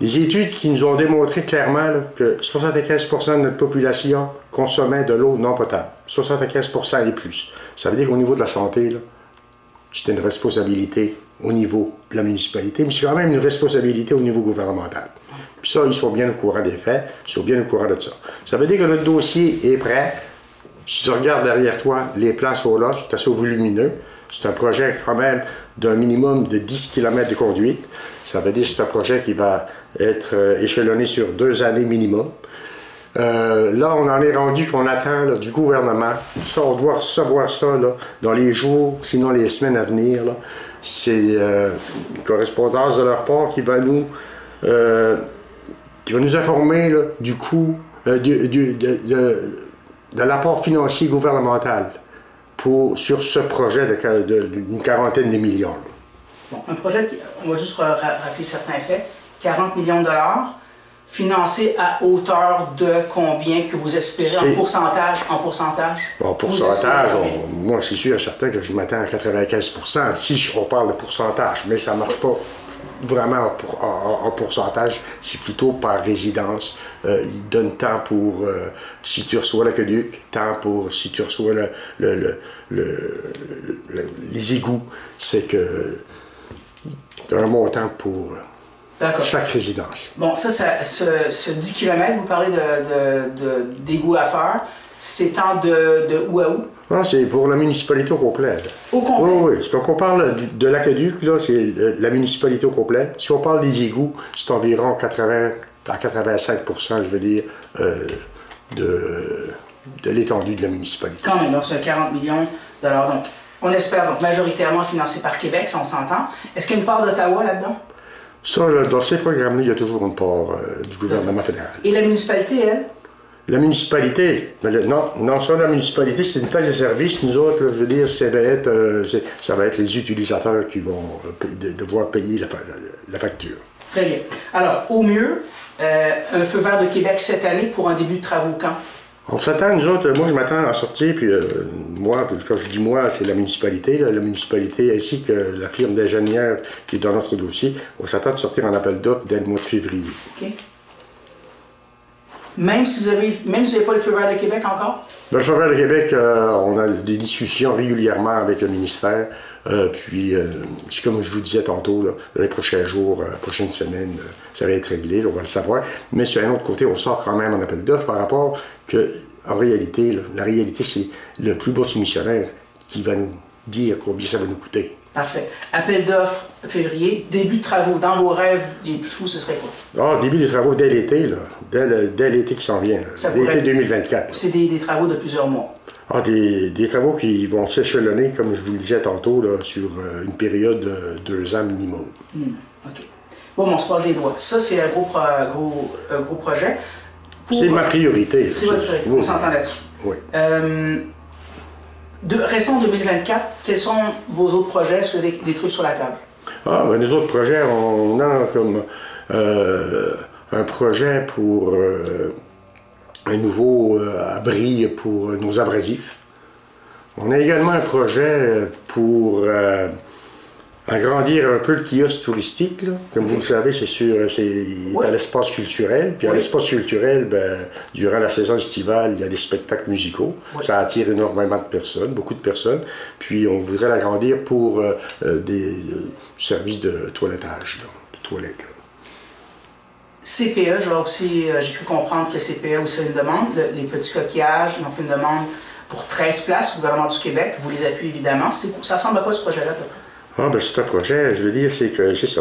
Des études qui nous ont démontré clairement que 75% de notre population consommait de l'eau non potable. 75% et plus. Ça veut dire qu'au niveau de la santé, c'était une responsabilité au niveau de la municipalité, mais c'est quand même une responsabilité au niveau gouvernemental. Puis ça, ils sont bien au courant des faits, ils sont bien au courant de ça. Ça veut dire que notre dossier est prêt. Si tu regardes derrière toi, les plans sont là, c'est assez volumineux. C'est un projet quand même d'un minimum de 10 km de conduite. Ça veut dire que c'est un projet qui va être euh, échelonné sur deux années minimum. Euh, là, on en est rendu qu'on attend du gouvernement. Ça, on doit recevoir ça dans les jours, sinon les semaines à venir. C'est euh, une correspondance de leur part qui va nous, euh, qui va nous informer du coût, euh, du- de, l'apport financier gouvernemental pour, sur ce projet qua- de- d'une quarantaine de millions. Bon, un projet, qui, on va juste ra- ra- rappeler certains faits. 40 millions de dollars, financé à hauteur de combien que vous espérez en pourcentage? En pourcentage? Bon, Vous pourcentage, on- moi, c'est sûr et certain que je m'attends à 95% si je- on parle de pourcentage, mais ça ne marche pas vraiment en, pour- en- en pourcentage, c'est plutôt par résidence. Euh, ils donnent tant pour euh, si tu reçois l'aqueduc, tant pour si tu reçois le- le- le- le- le- les égouts. C'est que un montant pour. Chaque résidence. Bon, ça, ça- ce, ce 10 km, vous parlez de, de, à faire, s'étend de, de où à où? Non, c'est pour la municipalité au complet. Au complet? Oui, oui. Quand on parle de l'aqueduc, c'est euh, la municipalité au complet. Si on parle des égouts, c'est environ 80 à 85% je veux dire, euh, de, de l'étendue de la municipalité. Quand même, donc c'est 40 millions de dollars. Donc, on espère donc majoritairement financé par Québec, ça on s'entend. Est-ce qu'il y a une part d'Ottawa là-dedans? Ça, là, dans ces programmes-là, il y a toujours une part euh, du gouvernement fédéral. Et la municipalité, elle? La municipalité, le- non, non, ça, la municipalité, c'est une taxe de service. Nous autres, là, je veux dire, ça va être, euh, ça va être les utilisateurs qui vont euh, devoir payer la- la facture. Très bien. Alors, au mieux, euh, un feu vert de Québec cette année pour un début de travaux quand? On s'attend, nous autres, moi je m'attends à sortir, puis euh, moi, puis quand je dis moi, c'est la municipalité, là, la municipalité ainsi que la firme d'ingénieurs qui est dans notre dossier, on s'attend de sortir en appel d'offres dès le mois de février. OK? Même si vous avez, même si vous n'avez pas le feu vert de Québec encore? Dans le Faveur de Québec, euh, on a des discussions régulièrement avec le ministère, euh, puis euh, comme je vous disais tantôt, là, les prochains jours, euh, prochaines semaines, ça va être réglé, là, on va le savoir. Mais sur un autre côté, on sort quand même en appel d'offres par rapport que, en réalité, là, la réalité, c'est le plus beau soumissionnaire qui va nous dire combien ça va nous coûter. Parfait. Appel d'offres février, début de travaux. Dans vos rêves les plus fous, ce serait quoi? Ah, début des travaux dès l'été, là, dès, le- dès l'été qui s'en vient, là, Ça l'été pourrait- 2024. là. C'est des, des travaux de plusieurs mois. Ah, des, des travaux qui vont s'échelonner, comme je vous le disais tantôt, là, sur euh, une période de deux ans minimum. Hmm, OK. Bon, on se passe des doigts. Ça, c'est un gros, pro- gros, un gros projet. C'est ma priorité. C'est votre priorité. Oui. On s'entend là-dessus. Oui. Euh, de, restons en 2024. Quels sont vos autres projets, sur des, des trucs sur la table? Ah, ben, les autres projets, on a comme euh, un projet pour euh, un nouveau abri pour nos abrasifs. On a également un projet pour agrandir un peu le kiosque touristique. là. Comme vous le savez, c'est sûr, c'est Oui. à l'espace culturel. Puis à Oui. l'espace culturel, ben, durant la saison estivale, il y a des spectacles musicaux. Oui. Ça attire énormément de personnes, beaucoup de personnes. Puis on voudrait l'agrandir pour euh, euh, des euh, services de toilettage, là, de toilettes. là. CPE, je vois aussi, euh, j'ai pu comprendre que CPE aussi a une demande. Le- les petits coquillages, ils ont fait une demande pour 13 places au gouvernement du Québec. Vous les appuyez évidemment. Ça ressemble à quoi ce projet-là? à peu près? Ah, ben c'est un projet, je veux dire, c'est que c'est ça,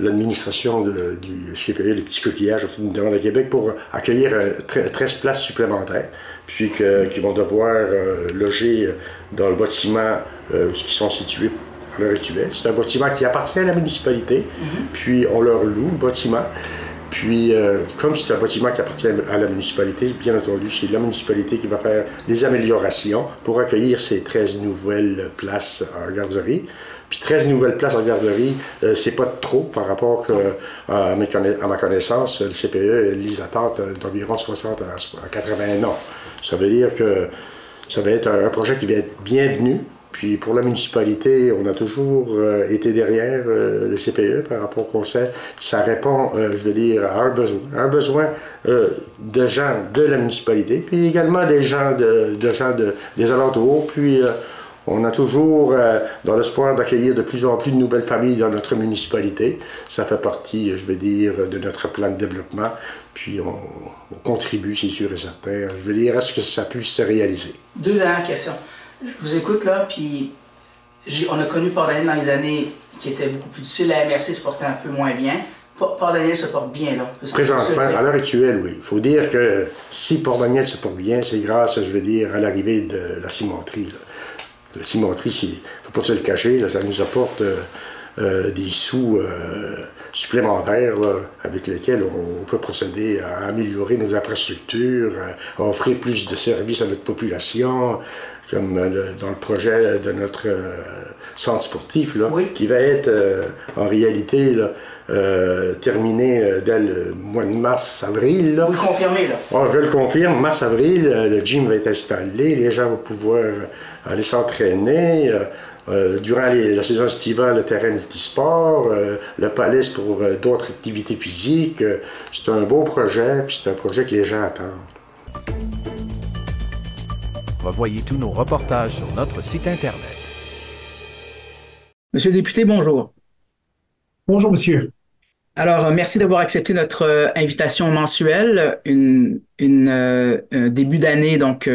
l'administration de- du CPE, les petits coquillages, a fait une demande à Québec pour accueillir euh, tre- 13 places supplémentaires, puis que- qu'ils vont devoir euh, loger dans le bâtiment euh, où ils sont situés à l'heure actuelle. C'est un bâtiment qui appartient à la municipalité, puis on leur loue le bâtiment. Puis, euh, comme c'est un bâtiment qui appartient à la municipalité, bien entendu, c'est la municipalité qui va faire les améliorations pour accueillir ces 13 nouvelles places en garderie. Puis 13 nouvelles places en garderie, euh, c'est pas trop par rapport à, ma connaissance. Le CPE, les attentes d'environ 60 à, 80 ans. Ça veut dire que ça va être un projet qui va être bienvenu, puis pour la municipalité, on a toujours euh, été derrière euh, le CPE par rapport au conseil. Ça répond, euh, je veux dire, à un besoin. Un besoin de gens de la municipalité, puis également des gens, de, gens des alentours. Puis on a toujours, dans l'espoir d'accueillir de plus en plus de nouvelles familles dans notre municipalité. Ça fait partie, je veux dire, de notre plan de développement. Puis on, on contribue, c'est sûr et certain. Je veux dire, est-ce que ça puisse se réaliser? Deux dernières questions je vous écoute là, puis on a connu Port-Daniel dans les années qui étaient beaucoup plus difficiles. La MRC se portait un peu moins bien. Port-Daniel se porte bien là. Présentement, à l'heure actuelle, oui. Il faut dire que si Port-Daniel se porte bien, c'est grâce, je veux dire, à l'arrivée de la cimenterie. La cimenterie, il ne faut pas se le cacher, ça nous apporte euh, euh, des sous euh, supplémentaires avec lesquels on peut procéder à améliorer nos infrastructures, à offrir plus de services à notre population, comme euh, dans le projet de notre euh, centre sportif, là, qui va être euh, en réalité là, terminé dès le mois de mars-avril. Vous le confirmez, là? Oh, je le confirme, mars-avril, le gym va être installé, les gens vont pouvoir aller s'entraîner. durant la saison estivale, le terrain multisport, le palais pour d'autres activités physiques. c'est un beau projet, puis c'est un projet que les gens attendent. Revoyez tous nos reportages sur notre site Internet. Monsieur le député, bonjour. Bonjour, monsieur. Alors, euh, merci d'avoir accepté notre euh, invitation mensuelle, une, euh, un début d'année, donc,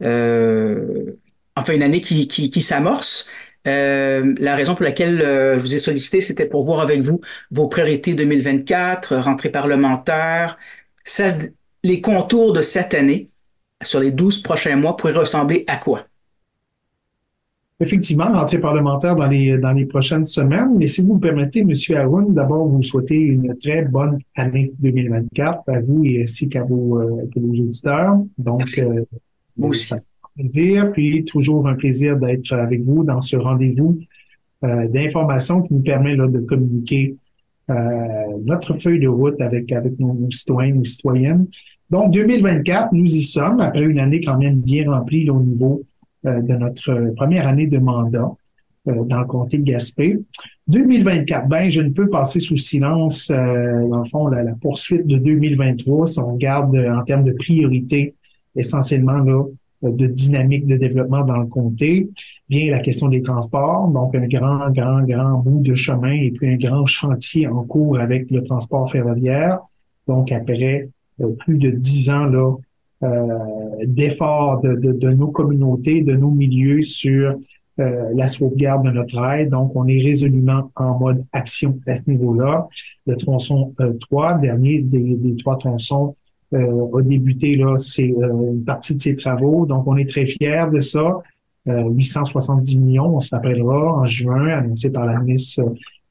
enfin, une année qui, qui, s'amorce. la raison pour laquelle je vous ai sollicité, c'était pour voir avec vous vos priorités 2024, rentrée parlementaire, les contours de cette année sur les 12 prochains mois pourrait ressembler à quoi? Effectivement, rentrée parlementaire dans les, dans les prochaines semaines. Mais si vous me permettez, M. Aoun, d'abord, vous souhaitez une très bonne année 2024 à vous et ainsi qu'à vos, euh, auditeurs. Donc, euh, moi aussi. plaisir, puis toujours un plaisir d'être avec vous dans ce rendez-vous euh, d'information qui nous permet là, de communiquer euh, notre feuille de route avec, avec nos, nos citoyens, nos citoyennes. Donc, 2024, nous y sommes, après une année quand même bien remplie au niveau euh, de notre première année de mandat euh, dans le comté de Gaspé. 2024, ben, je ne peux passer sous silence, euh, dans le fond, la, poursuite de 2023, si on regarde en termes de priorité, essentiellement là, de dynamique de développement dans le comté, bien la question des transports, donc un grand, grand, grand bout de chemin et puis un grand chantier en cours avec le transport ferroviaire. Donc, après euh, plus de dix ans là euh, d'efforts de, de, nos communautés, de nos milieux sur euh, la sauvegarde de notre aide. Donc, on est résolument en mode action à ce niveau-là. Le tronçon 3, dernier des, des trois tronçons, euh, a débuté là, c'est une partie de ses travaux. Donc, on est très fiers de ça. 870 millions, on se rappellera, en juin, annoncé par la ministre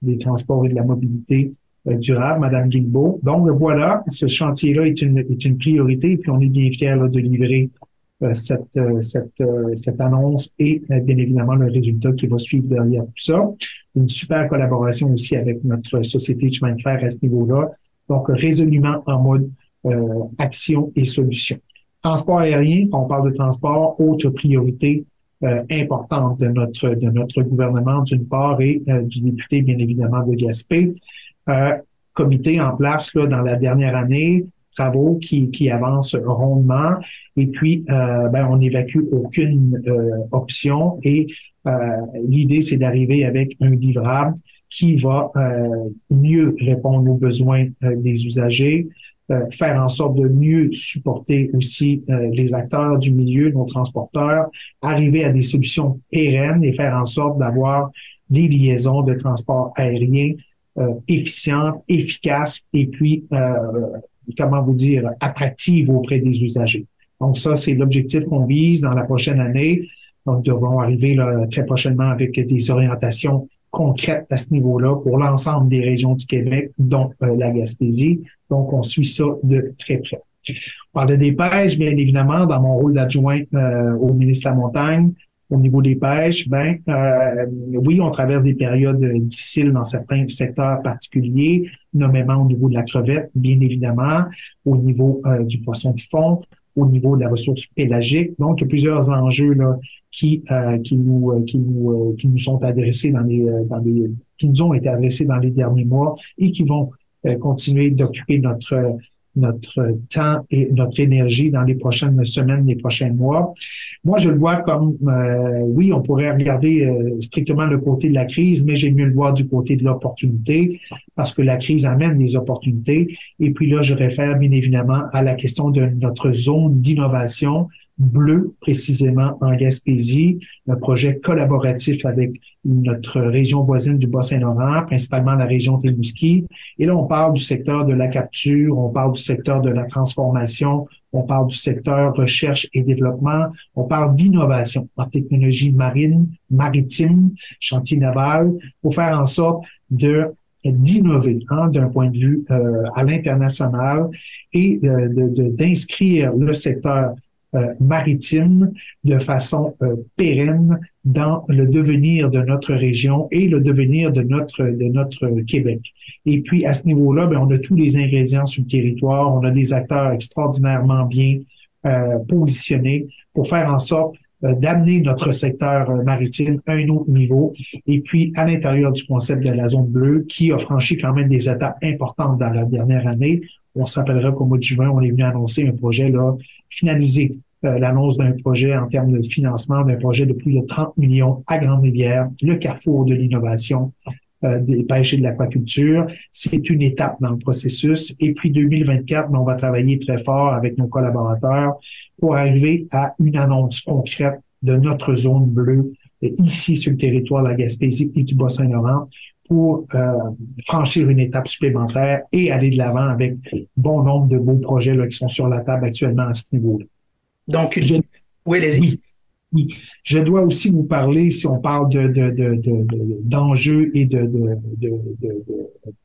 des Transports et de la Mobilité, euh, durable, Madame Guilbeault. Donc voilà, ce chantier-là est une, est une priorité, puis on est bien fiers de livrer euh, cette, euh, cette, cette annonce et bien évidemment le résultat qui va suivre derrière tout ça. Une super collaboration aussi avec notre société chemin de fer à ce niveau-là. Donc résolument en mode action et solution. Transport aérien, on parle de transport, autre priorité importante de notre de notre gouvernement d'une part et du député bien évidemment de Gaspé euh, comité en place là, dans la dernière année, travaux qui, qui avancent rondement. Et puis, euh, ben, on n'évacue aucune euh, option. Et euh, l'idée, c'est d'arriver avec un livrable qui va mieux répondre aux besoins des usagers, faire en sorte de mieux supporter aussi les acteurs du milieu, nos transporteurs, arriver à des solutions pérennes et faire en sorte d'avoir des liaisons de transport aérien euh, efficiente, efficace et puis, euh, comment vous dire, attractive auprès des usagers. Donc ça, c'est l'objectif qu'on vise dans la prochaine année. Donc, nous devrons arriver là, très prochainement avec des orientations concrètes à ce niveau-là pour l'ensemble des régions du Québec, dont euh, la Gaspésie. Donc, on suit ça de très près. On parle de dépêche, bien évidemment, dans mon rôle d'adjoint au ministre de la Montagne. Au niveau des pêches, ben euh, oui, on traverse des périodes difficiles dans certains secteurs particuliers, nommément au niveau de la crevette, bien évidemment, au niveau euh, du poisson de fond, au niveau de la ressource pélagique. Donc, il y a plusieurs enjeux là, qui, euh, qui, nous, qui, qui nous sont adressés dans les, dans les, qui nous ont été adressés dans les derniers mois et qui vont continuer d'occuper notre notre temps et notre énergie dans les prochaines semaines, les prochains mois. Moi, je le vois comme, euh, oui, on pourrait regarder euh, strictement le côté de la crise, mais j'ai mieux le voir du côté de l'opportunité parce que la crise amène des opportunités. Et puis là, je réfère bien évidemment à la question de notre zone d'innovation bleu, précisément en Gaspésie, un projet collaboratif avec notre région voisine du Bas-Saint-Laurent, principalement la région Témouski. Et là, on parle du secteur de la capture, on parle du secteur de la transformation, on parle du secteur recherche et développement, on parle d'innovation en technologie marine, maritime, chantier naval, pour faire en sorte de d'innover hein, d'un point de vue euh, à l'international et euh, d'inscrire le secteur maritime de façon euh, pérenne dans le devenir de notre région et le devenir de notre de notre Québec. Et puis à ce niveau-là, ben, on a tous les ingrédients sur le territoire, on a des acteurs extraordinairement bien euh, positionnés pour faire en sorte d'amener notre secteur maritime à un autre niveau. Et puis, à l'intérieur du concept de la zone bleue, qui a franchi quand même des étapes importantes dans la dernière année, on se rappellera qu'au mois de juin, on est venu annoncer un projet là, finalisé euh, l'annonce d'un projet en termes de financement d'un projet de plus de 30 millions à Grande-Rivière, le carrefour de l'innovation euh, des pêches et de l'aquaculture. C'est une étape dans le processus. Et puis 2024, ben, on va travailler très fort avec nos collaborateurs pour arriver à une annonce concrète de notre zone bleue euh, ici sur le territoire de la Gaspésie et du Bas-Saint-Laurent pour euh, franchir une étape supplémentaire et aller de l'avant avec bon nombre de beaux projets là, qui sont sur la table actuellement à ce niveau-là. Donc, je, oui, Oui, Je dois aussi vous parler, si on parle de, d'enjeux et de,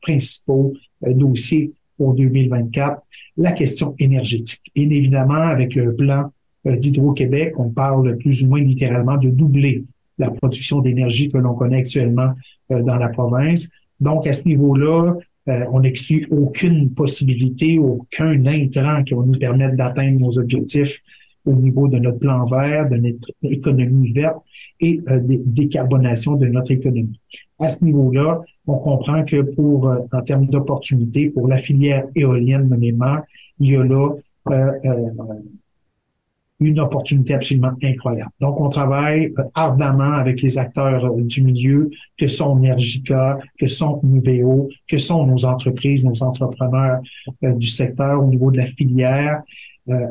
principaux euh, dossiers pour 2024, la question énergétique. Bien évidemment, avec le plan euh, d'Hydro-Québec, on parle plus ou moins littéralement de doubler la production d'énergie que l'on connaît actuellement dans la province. Donc, à ce niveau-là, euh, on n'exclut aucune possibilité, aucun intrant qui va nous permettre d'atteindre nos objectifs au niveau de notre plan vert, de notre économie verte et euh, décarbonation de notre économie. À ce niveau-là, on comprend que pour, euh, en termes d'opportunités, pour la filière éolienne nommément, il y a là une opportunité absolument incroyable. Donc, on travaille euh, ardemment avec les acteurs euh, du milieu, que sont Energica, que sont Nuveo, que sont nos entreprises, nos entrepreneurs euh, du secteur au niveau de la filière,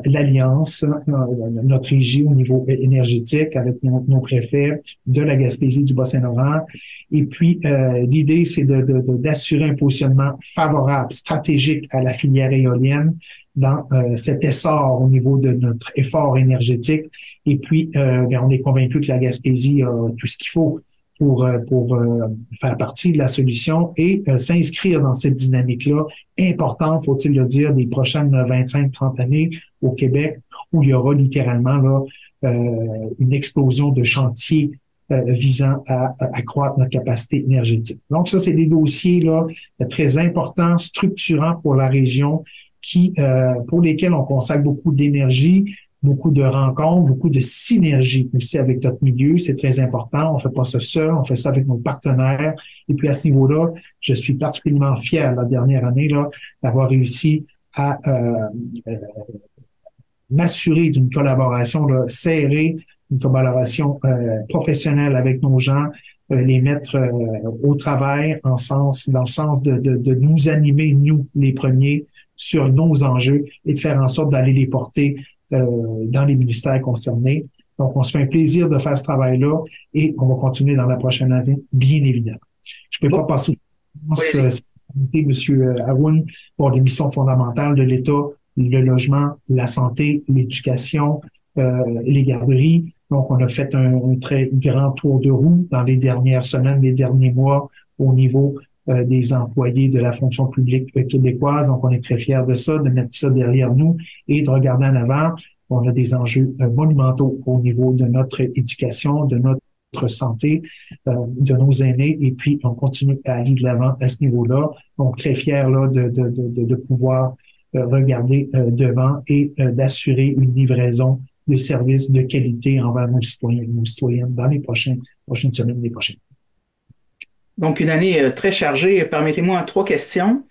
l'Alliance, notre régie au niveau énergétique avec nos, préfets de la Gaspésie, du Bas-Saint-Laurent. Et puis, l'idée, c'est d'assurer de, un positionnement favorable, stratégique à la filière éolienne dans euh, cet essor au niveau de notre effort énergétique. Et puis, euh, ben, on est convaincu que la Gaspésie a tout ce qu'il faut pour, euh, pour faire partie de la solution et s'inscrire dans cette dynamique-là, important, faut-il le dire, des prochaines 25-30 années au Québec, où il y aura littéralement là, une explosion de chantiers visant à, à, accroître notre capacité énergétique. Donc ça, c'est des dossiers là très importants, structurants pour la région qui, euh, pour lesquels on consacre beaucoup d'énergie, beaucoup de rencontres, beaucoup de synergie aussi avec notre milieu. C'est très important. On fait pas ça seul, on fait ça avec nos partenaires. Et puis à ce niveau-là, je suis particulièrement fier la dernière année là d'avoir réussi à euh, euh, m'assurer d'une collaboration là, serrée, une collaboration professionnelle avec nos gens, les mettre au travail en sens, dans le sens de, de, de nous animer, nous, les premiers, sur nos enjeux et de faire en sorte d'aller les porter euh, dans les ministères concernés. Donc, on se fait un plaisir de faire ce travail-là et on va continuer dans la prochaine année, bien évidemment. Je ne peux pas passer au euh, Monsieur Haroun, pour les missions fondamentales de l'État, le logement, la santé, l'éducation, euh, les garderies. Donc, on a fait un, un, très grand tour de roue dans les dernières semaines, les derniers mois au niveau euh, des employés de la fonction publique québécoise. Donc, on est très fiers de ça, de mettre ça derrière nous et de regarder en avant On a des enjeux monumentaux au niveau de notre éducation, de notre santé, de nos aînés, et puis on continue à aller de l'avant à ce niveau-là. Donc, très fier là, de, de, de, de pouvoir regarder devant et d'assurer une livraison de services de qualité envers nos citoyens et nos citoyennes dans les prochaines, prochaines semaines, les prochaines. Donc, une année très chargée. Permettez-moi trois questions.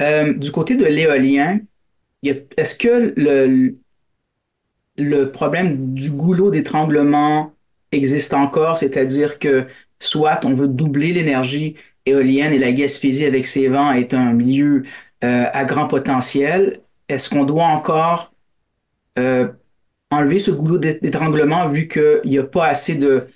Euh, du côté de l'éolien, est-ce que le, problème du goulot d'étranglement existe encore, c'est-à-dire que soit on veut doubler l'énergie éolienne et la Gaspésie avec ses vents est un milieu euh, à grand potentiel, est-ce qu'on doit encore euh, enlever ce goulot d'étranglement vu qu'il n'y a pas assez de,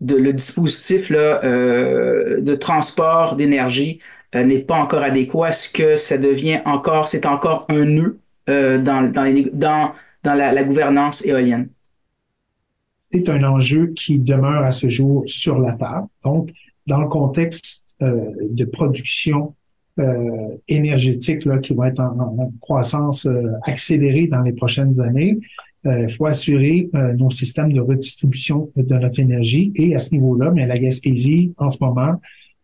de le dispositif là, de transport d'énergie euh, n'est pas encore adéquat, est-ce que ça devient encore, c'est encore un nœud euh, dans, dans, dans, la, gouvernance éolienne? C'est un enjeu qui demeure à ce jour sur la table. Donc, dans le contexte euh, de production énergétique là, qui va être en, croissance accélérée dans les prochaines années, il faut assurer nos systèmes de redistribution de notre énergie. Et à ce niveau-là, mais la Gaspésie, en ce moment,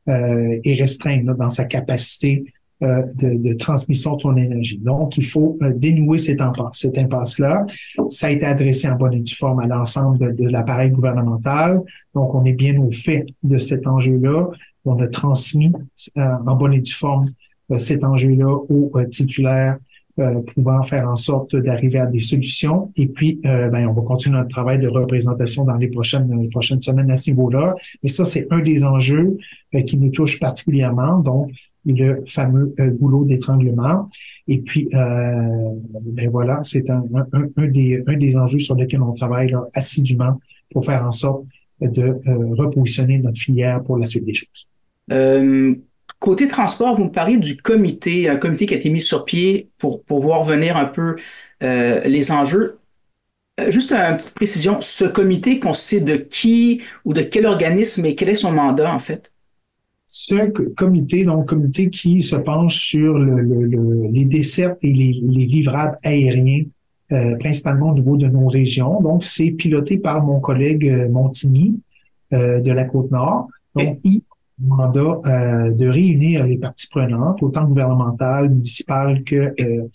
euh, est restreint dans sa capacité euh, de, de, transmission de son énergie. Donc, il faut euh, dénouer cette impasse. Cette impasse-là, ça a été adressé en bonne et due forme à l'ensemble de, de l'appareil gouvernemental. Donc, on est bien au fait de cet enjeu-là. On a transmis en bonne et due forme cet enjeu-là aux titulaires euh, pouvant faire en sorte d'arriver à des solutions. Et puis, euh, ben, on va continuer notre travail de représentation dans les prochaines, les prochaines semaines à ce niveau-là. Mais ça, c'est un des enjeux euh, qui nous touche particulièrement, donc le fameux goulot d'étranglement. Et puis, ben voilà, c'est un, un, un, des, un des enjeux sur lesquels on travaille là, assidûment pour faire en sorte de repositionner notre filière pour la suite des choses. Côté transport, vous me parlez du comité, un comité qui a été mis sur pied pour, pour voir venir un peu euh, les enjeux. Euh, juste une petite précision, ce comité consiste de qui ou de quel organisme et quel est son mandat en fait? Ce comité, donc comité qui se penche sur le, les dessertes et les, livrables aériens, euh, principalement au niveau de nos régions. Donc, c'est piloté par mon collègue Montigny de la Côte-Nord. Donc, il mandat euh, de réunir les parties prenantes, autant gouvernementales, municipales que euh,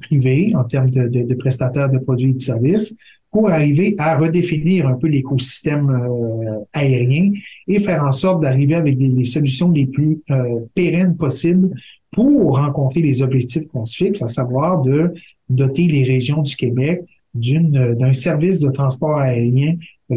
privées, en termes de, de, prestataires de produits et de services, pour arriver à redéfinir un peu l'écosystème euh, aérien et faire en sorte d'arriver avec des, solutions les plus pérennes possibles pour rencontrer les objectifs qu'on se fixe, à savoir de doter les régions du Québec d'un service de transport aérien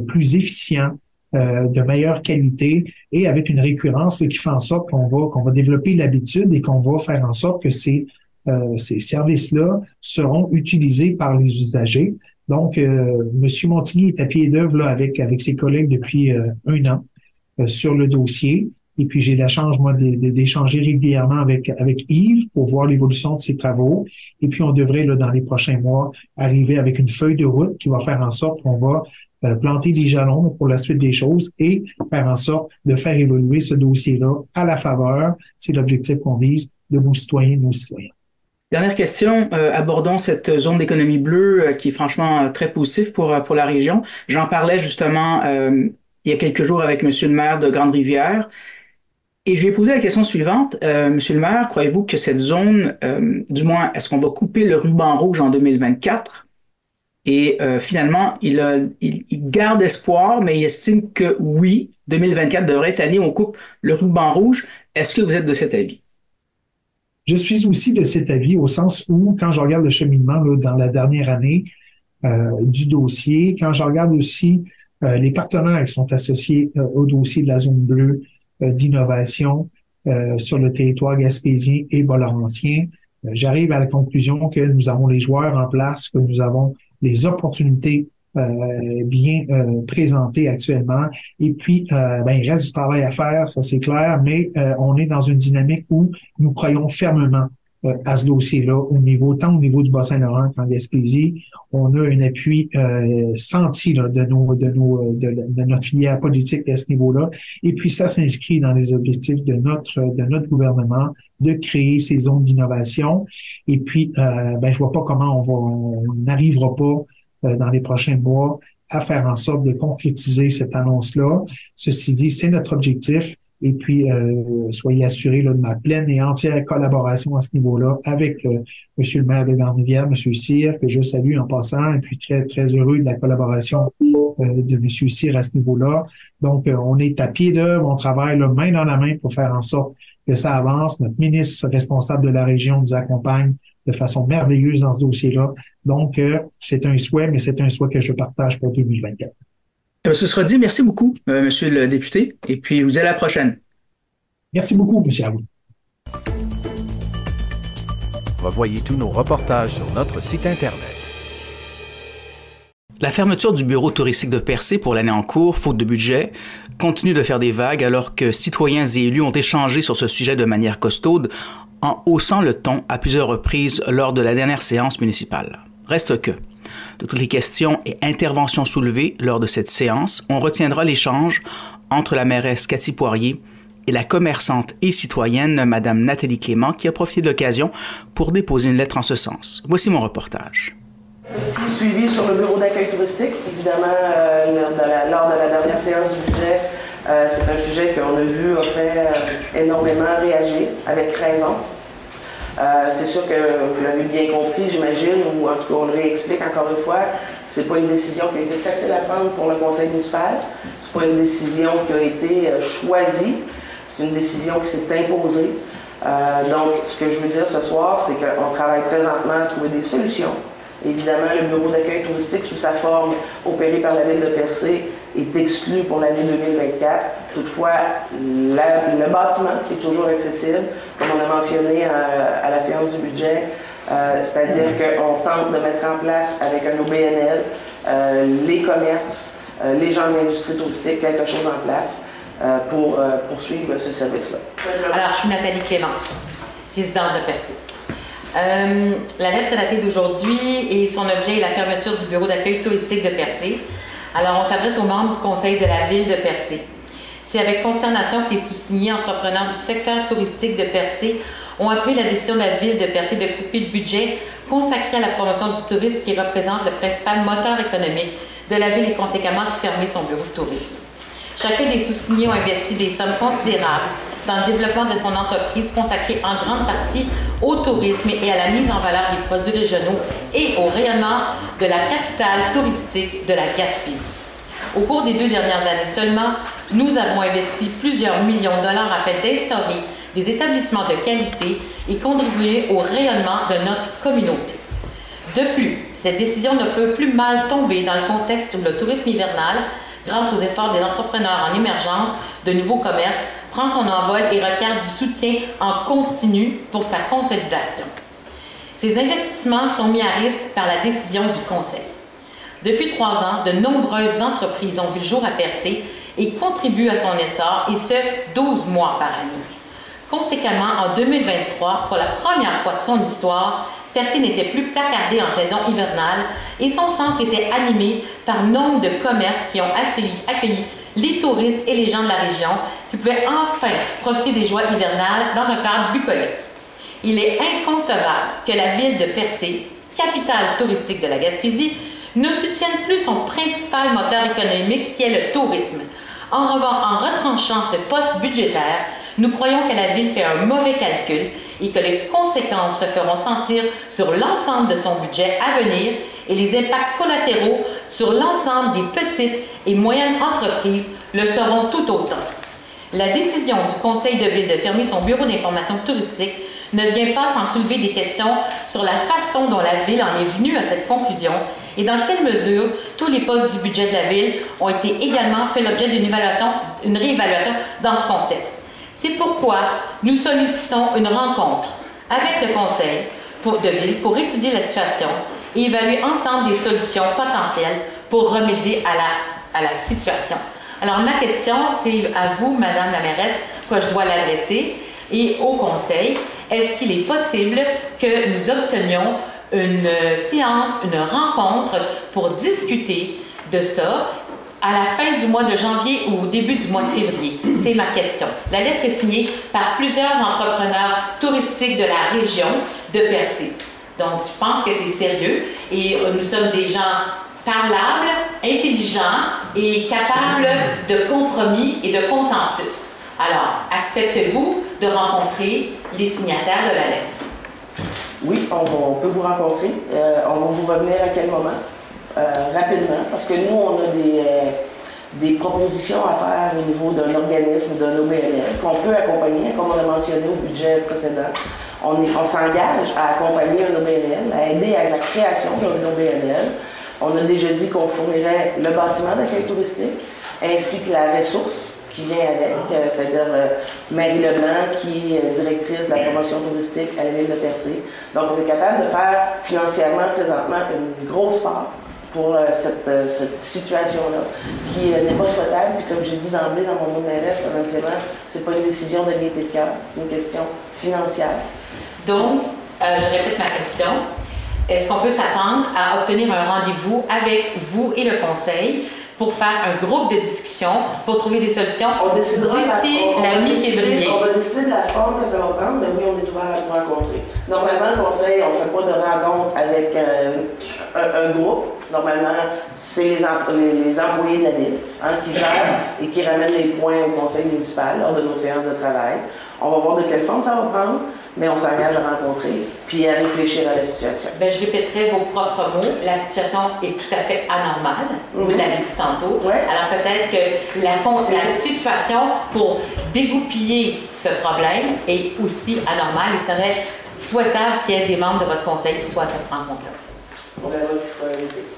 plus efficient, euh, de meilleure qualité et avec une récurrence qui fait en sorte qu'on va qu'on va développer l'habitude et qu'on va faire en sorte que ces euh, ces services-là seront utilisés par les usagers. Donc, euh, Monsieur Montigny est à pied d'œuvre avec avec ses collègues depuis un an sur le dossier. Et puis j'ai la chance, moi, d'échanger régulièrement avec, avec Yves pour voir l'évolution de ses travaux. Et puis on devrait, là, dans les prochains mois, arriver avec une feuille de route qui va faire en sorte qu'on va planter des jalons pour la suite des choses et faire en sorte de faire évoluer ce dossier-là à la faveur, c'est l'objectif qu'on vise, de nos citoyens et nos citoyens. Dernière question, euh, abordons cette zone d'économie bleue euh, qui est franchement très positive pour, la région. J'en parlais justement il y a quelques jours avec Monsieur le maire de Grande-Rivière. Et je vais poser la question suivante. Monsieur le maire, croyez-vous que cette zone, du moins, est-ce qu'on va couper le ruban rouge en 2024 et euh, finalement, il, il, garde espoir, mais il estime que oui, 2024 devrait être l'année où on coupe le ruban rouge. Est-ce que vous êtes de cet avis? Je suis aussi de cet avis au sens où, quand je regarde le cheminement dans la dernière année euh, du dossier, quand je regarde aussi euh, les partenaires qui sont associés au dossier de la zone bleue d'innovation sur le territoire gaspésien et bolorantien, j'arrive à la conclusion que nous avons les joueurs en place, que nous avons les opportunités euh, bien euh, présentées actuellement. Et puis, euh, ben, il reste du travail à faire, ça c'est clair, mais on est dans une dynamique où nous croyons fermement à ce dossier-là, au niveau, tant au niveau du Bas-Saint-Laurent qu'en Gaspésie. On a un appui senti de, nos, de, nos, de, de, notre filière politique à ce niveau-là. Et puis, ça s'inscrit dans les objectifs de notre, de notre gouvernement de créer ces zones d'innovation. Et puis, euh, ben, je vois pas comment on va, on n'arrivera pas dans les prochains mois à faire en sorte de concrétiser cette annonce-là. Ceci dit, c'est notre objectif. Et puis, euh, soyez assurés de ma pleine et entière collaboration à ce niveau-là avec euh, Monsieur le maire de Grande-Rivière, Monsieur Cyr, que je salue en passant, et puis très, très heureux de la collaboration euh, de Monsieur Cyr à ce niveau-là. Donc, euh, on est à pied d'œuvre, on travaille là, main dans la main pour faire en sorte que ça avance. Notre ministre responsable de la région nous accompagne de façon merveilleuse dans ce dossier-là. Donc, euh, c'est un souhait, mais c'est un souhait que je partage pour 2024. Euh, ce sera dit. Merci beaucoup, euh, Monsieur le député. Et puis, je vous dis à la prochaine. Merci beaucoup, Monsieur Abou. Revoyez tous nos reportages sur notre site Internet. La fermeture du bureau touristique de Percé pour l'année en cours, faute de budget, continue de faire des vagues alors que citoyens et élus ont échangé sur ce sujet de manière costaude en haussant le ton à plusieurs reprises lors de la dernière séance municipale. Reste que, de toutes les questions et interventions soulevées lors de cette séance, on retiendra l'échange entre la mairesse Cathy Poirier et la commerçante et citoyenne Madame Nathalie Clément qui a profité de l'occasion pour déposer une lettre en ce sens. Voici mon reportage. Petit suivi sur le bureau d'accueil touristique. Évidemment, euh, lors, de la, lors, de la, dernière séance du budget, euh, c'est un sujet qu'on a vu a fait euh, énormément réagir, avec raison. Euh, c'est sûr que vous l'avez bien compris, j'imagine, ou en tout cas on le réexplique encore une fois, c'est pas une décision qui a été facile à prendre pour le conseil municipal. C'est pas une décision qui a été choisie. C'est une décision qui s'est imposée. Euh, donc, ce que je veux dire ce soir, c'est qu'on travaille présentement à trouver des solutions. Évidemment, le bureau d'accueil touristique sous sa forme opérée par la ville de Percé est exclu pour l'année 2024. Toutefois, le bâtiment est toujours accessible, comme on a mentionné à, à la séance du budget, euh, c'est-à-dire qu'on tente de mettre en place avec un OBNL euh, les commerces, euh, les gens de l'industrie touristique, quelque chose en place euh, pour euh, poursuivre ce service-là. Alors, je suis Nathalie Clément, résidente de Percé. Euh, la lettre datée d'aujourd'hui et son objet est la fermeture du bureau d'accueil touristique de Percé. Alors, on s'adresse aux membres du conseil de la ville de Percé. C'est avec consternation que les sous-signés entrepreneurs du secteur touristique de Percé ont appris la décision de la ville de Percé de couper le budget consacré à la promotion du tourisme qui représente le principal moteur économique de la ville et conséquemment de fermer son bureau de tourisme. Chacun des sous-signés ont investi des sommes considérables dans le développement de son entreprise consacrée en grande partie au tourisme et à la mise en valeur des produits régionaux et au rayonnement de la capitale touristique de la Gaspésie. Au cours des deux dernières années seulement, nous avons investi plusieurs millions de dollars afin d'instaurer des établissements de qualité et contribuer au rayonnement de notre communauté. De plus, cette décision ne peut plus mal tomber dans le contexte où le tourisme hivernal, grâce aux efforts des entrepreneurs en émergence, de nouveaux commerces, prend son envol et requiert du soutien en continu pour sa consolidation. Ces investissements sont mis à risque par la décision du Conseil. Depuis trois ans, de nombreuses entreprises ont vu le jour à percer et contribuent à son essor, et ce, 12 mois par année. Conséquemment, en 2023, pour la première fois de son histoire, Percé n'était plus placardé en saison hivernale et son centre était animé par nombre de commerces qui ont accueilli, accueilli les touristes et les gens de la région qui pouvaient enfin profiter des joies hivernales dans un cadre bucolique. Il est inconcevable que la ville de Percé, capitale touristique de la Gaspésie, ne soutienne plus son principal moteur économique qui est le tourisme. En, en retranchant ce poste budgétaire, nous croyons que la ville fait un mauvais calcul et que les conséquences se feront sentir sur l'ensemble de son budget à venir et les impacts collatéraux sur l'ensemble des petites et moyennes entreprises le seront tout autant. La décision du conseil de ville de fermer son bureau d'information touristique ne vient pas sans soulever des questions sur la façon dont la ville en est venue à cette conclusion et dans quelle mesure tous les postes du budget de la ville ont été également fait l'objet d'une évaluation, une réévaluation dans ce contexte. C'est pourquoi nous sollicitons une rencontre avec le conseil de ville pour étudier la situation et évaluer ensemble des solutions potentielles pour remédier à la, à la situation. Alors ma question, c'est à vous, Madame la mairesse, que je dois l'adresser et au conseil. Est-ce qu'il est possible que nous obtenions une séance, une rencontre pour discuter de ça à la fin du mois de janvier ou au début du mois de février? C'est ma question. La lettre est signée par plusieurs entrepreneurs touristiques de la région de Percé. Donc, je pense que c'est sérieux et nous sommes des gens parlable, intelligent et capable de compromis et de consensus. Alors, acceptez-vous de rencontrer les signataires de la lettre? Oui, on, peut vous rencontrer. Euh, on va vous revenir à quel moment? Euh, rapidement, parce que nous, on a des, euh, des propositions à faire au niveau d'un organisme, d'un OBNL, qu'on peut accompagner, comme on a mentionné au budget précédent. On, on s'engage à accompagner un OBNL, à aider à la création d'un OBNL. On a déjà dit qu'on fournirait le bâtiment d'accueil touristique ainsi que la ressource qui vient avec, euh, c'est-à-dire Marie Leblanc, qui est directrice de la promotion touristique à la ville de Percé. Donc, on est capable de faire financièrement, présentement, une grosse part pour euh, cette, cette situation-là, qui n'est pas souhaitable. Puis, comme j'ai dit d'emblée dans mon numéro, Mme Clément, c'est pas une décision de gaieté de cœur, c'est une question financière. Donc, je répète ma question. Est-ce qu'on peut s'attendre à obtenir un rendez-vous avec vous et le conseil? Pour faire un groupe de discussion pour trouver des solutions d'ici la, mi-février. On va décider de la forme que ça va prendre, mais oui, on est ouvert à rencontrer. Normalement, le conseil, on ne fait pas de rencontre avec euh, un, groupe. Normalement, c'est les, les, employés de la ville hein, qui gèrent et qui ramènent les points au conseil municipal lors de nos séances de travail. On va voir de quelle forme ça va prendre mais on s'engage à rencontrer puis à réfléchir à la situation. Bien, je répéterai vos propres mots. La situation est tout à fait anormale. Vous mhm. l'avez dit tantôt. Alors peut-être que la, la situation pour dégoupiller ce problème est aussi anormale. Il serait souhaitable qu'il y ait des membres de votre conseil qui soient à cette rencontre-là.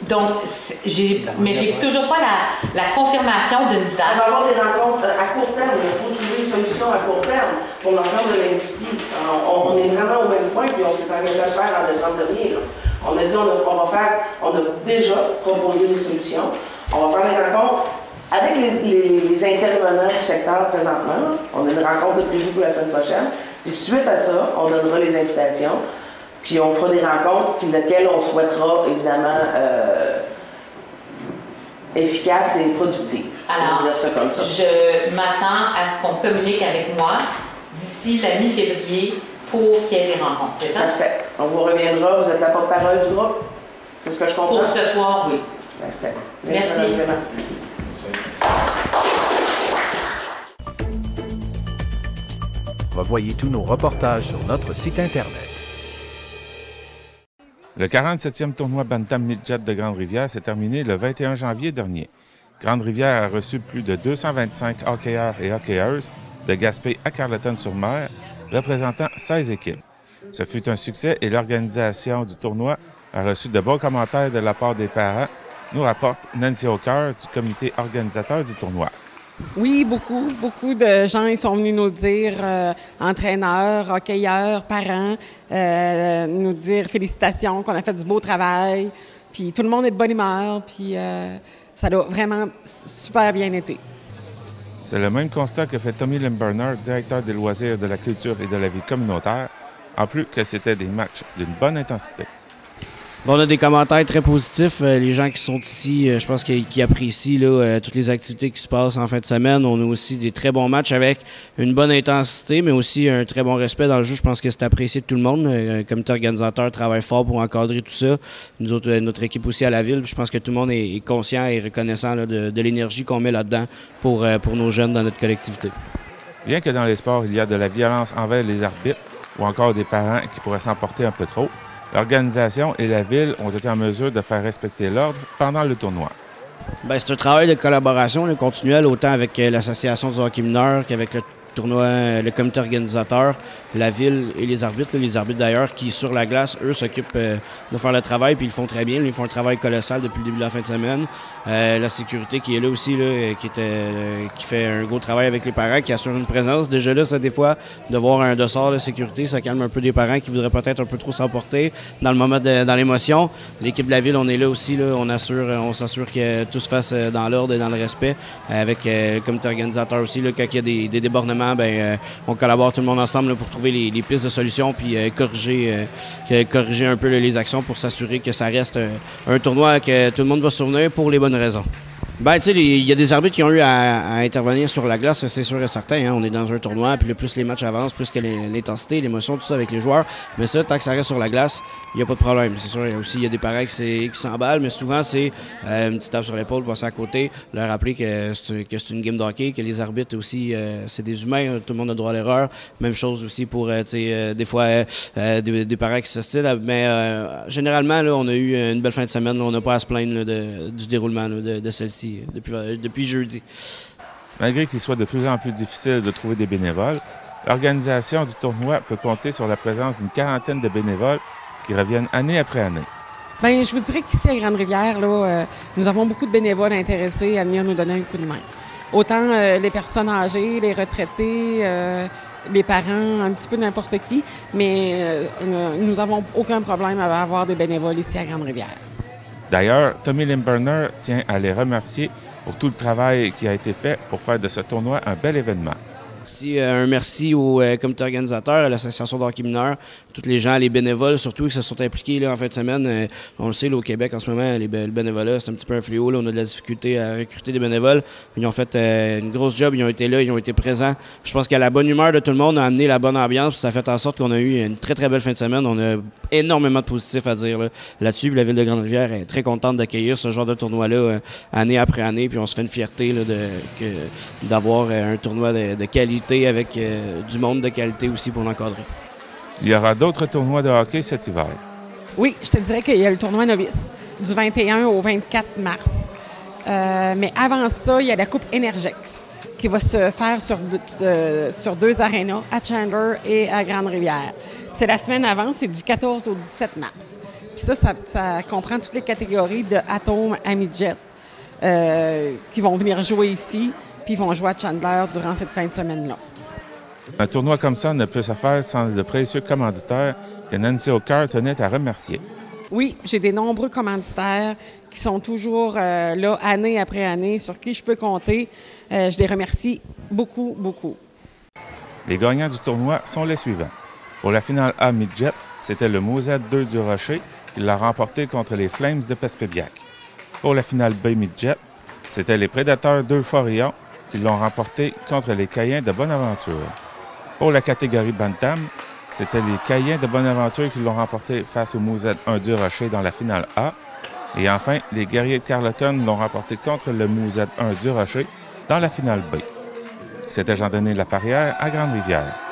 Donc, j'ai, mais j'ai toujours pas la, la confirmation d'une date. On va avoir des rencontres à court terme. Il faut trouver une solution à court terme pour l'ensemble de l'industrie. On, est vraiment au même point, puis on s'est engagé à faire en décembre dernier. On a dit on, on, va faire, on a déjà proposé des solutions. On va faire des rencontres avec les, les, intervenants du secteur présentement. On a une rencontre de prévu pour la semaine prochaine. Puis suite à ça, on donnera les invitations. Puis on fera des rencontres, puis lesquelles on souhaitera évidemment euh, efficaces et productives. Alors, dire ça comme ça. je m'attends à ce qu'on communique avec moi d'ici la mi-février pour qu'il y ait des rencontres. C'est ça? Parfait. On vous reviendra. Vous êtes la porte-parole du groupe? C'est ce que je comprends? Pour ce soir, oui. Parfait. Merci. Merci. Revoyez tous nos reportages sur notre site Internet. Le 47e tournoi Bantam Midget de Grande-Rivière s'est terminé le 21 janvier dernier. Grande-Rivière a reçu plus de 225 hockeyeurs et hockeyeuses de Gaspé à Carleton-sur-Mer, représentant 16 équipes. Ce fut un succès et l'organisation du tournoi a reçu de bons commentaires de la part des parents, nous rapporte Nancy O'Cœur du comité organisateur du tournoi. Oui, beaucoup, beaucoup de gens ils sont venus nous dire, euh, entraîneurs, hockeyeurs, parents, euh, nous dire félicitations, qu'on a fait du beau travail, puis tout le monde est de bonne humeur, puis euh, ça a vraiment super bien été. C'est le même constat que fait Tommy Limburner, directeur des loisirs, de la culture et de la vie communautaire, en plus que c'était des matchs d'une bonne intensité on a des commentaires très positifs. Euh, les gens qui sont ici, euh, je pense qu'ils apprécient euh, toutes les activités qui se passent en fin de semaine. On a aussi des très bons matchs avec une bonne intensité, mais aussi un très bon respect dans le jeu. Je pense que c'est apprécié de tout le monde. Le comité organisateur travaille fort pour encadrer tout ça. Nous autres, notre équipe aussi à la ville. Je pense que tout le monde est, conscient et reconnaissant de, de l'énergie qu'on met là-dedans pour, pour nos jeunes dans notre collectivité. Bien que dans les sports, il y a de la violence envers les arbitres ou encore des parents qui pourraient s'emporter un peu trop, L'organisation et la ville ont été en mesure de faire respecter l'ordre pendant le tournoi. Bien, c'est un travail de collaboration continuel, autant avec euh, l'Association du hockey mineur qu'avec le tournoi, euh, le comité organisateur, la ville et les arbitres. Les arbitres d'ailleurs qui, sur la glace, eux, s'occupent euh, de faire le travail, puis ils le font très bien. Ils font un travail colossal depuis le début de la fin de semaine. Euh, la sécurité qui est là aussi, là, qui, était, qui fait un gros travail avec les parents, qui assure une présence. Déjà là, ça, des fois, de voir un dossard de sécurité, ça calme un peu des parents qui voudraient peut-être un peu trop s'emporter dans le moment, de, dans l'émotion. L'équipe de la ville, on est là aussi. Là, on assure, on s'assure que tout se fasse dans l'ordre et dans le respect. Avec le comité organisateur aussi, là, quand il y a des, des débordements ben, euh, on collabore tout le monde ensemble pour trouver les, pistes de solutions puis euh, corriger, euh, corriger un peu les actions pour s'assurer que ça reste un, tournoi que tout le monde va se souvenir pour les bonnes raisons. Ben, tu sais, il y a des arbitres qui ont eu à, intervenir sur la glace, c'est sûr et certain. Hein. On est dans un tournoi, puis le plus les matchs avancent, plus que l'intensité, l'émotion, tout ça avec les joueurs. Mais ça, tant que ça reste sur la glace, il n'y a pas de problème. C'est sûr, il y a aussi y a des pareils qui s'emballent, mais souvent, c'est euh, une petite tape sur l'épaule, voir ça à côté, leur rappeler que c'est une game d'hockey, que les arbitres aussi, euh, c'est des humains, tout le monde a droit à l'erreur. Même chose aussi pour, euh, tu sais, des fois, des, des pareils qui s'hostilent. Mais généralement, là, on a eu une belle fin de semaine. on n'a pas à se plaindre du déroulement de celle-ci depuis, euh, depuis jeudi. Malgré qu'il soit de plus en plus difficile de trouver des bénévoles, l'organisation du tournoi peut compter sur la présence d'une quarantaine de bénévoles qui reviennent année après année. Bien, je vous dirais qu'ici à Grande-Rivière, euh, nous avons beaucoup de bénévoles intéressés à venir nous donner un coup de main. Autant euh, les personnes âgées, les retraités, les parents, un petit peu n'importe qui, mais nous n'avons aucun problème à avoir des bénévoles ici à Grande-Rivière. D'ailleurs, Tommy Limburner tient à les remercier pour tout le travail qui a été fait pour faire de ce tournoi un bel événement. Euh, un merci au euh, comité organisateur, à l'association d'hockey mineur, tous les gens, les bénévoles surtout qui se sont impliqués là, en fin de semaine. Euh, on le sait, au Québec en ce moment, les, le bénévolat, c'est un petit peu un fléau. Là, on a de la difficulté à recruter des bénévoles. Ils ont fait une grosse job, ils ont été là, ils ont été présents. Je pense que la bonne humeur de tout le monde a amené la bonne ambiance. Ça a fait en sorte qu'on a eu une très très belle fin de semaine. On a énormément de positifs à dire là-dessus. la ville de Grande-Rivière est très contente d'accueillir ce genre de tournoi-là année après année. Puis on se fait une fierté d'avoir un tournoi de qualité avec euh, du monde de qualité aussi pour l'encadrer. Il y aura d'autres tournois de hockey cet hiver. Oui, je te dirais qu'il y a le tournoi novice du 21 au 24 mars. Euh, mais avant ça, il y a la Coupe Energex qui va se faire sur, sur deux arénas, à Chandler et à Grande-Rivière. C'est la semaine avant, c'est du 14 au 17 mars. Puis ça, ça, comprend toutes les catégories de Atom à Midget euh, qui vont venir jouer ici puis ils vont jouer à Chandler durant cette fin de semaine-là. Un tournoi comme ça ne peut se faire sans de précieux commanditaires que Nancy O'Carr tenait à remercier. Oui, j'ai des nombreux commanditaires qui sont toujours euh, là année après année, sur qui je peux compter. Euh, je les remercie beaucoup, beaucoup. Les gagnants du tournoi sont les suivants. Pour la finale A Midget, c'était le Mosette 2 du Rocher qui l'a remporté contre les Flames de Pespébiac. Pour la finale B Midget, c'était les Prédateurs 2 Forillon qui l'ont remporté contre les Caïens de Bonaventure. Pour la catégorie Bantam, c'était les Caïens de Bonaventure qui l'ont remporté face au Mouzette 1 du Rocher dans la finale A. Et enfin, les Guerriers de Carleton l'ont remporté contre le Mouzette 1 du Rocher dans la finale B. C'était Jean-Denis Laparrière à Grande-Rivière.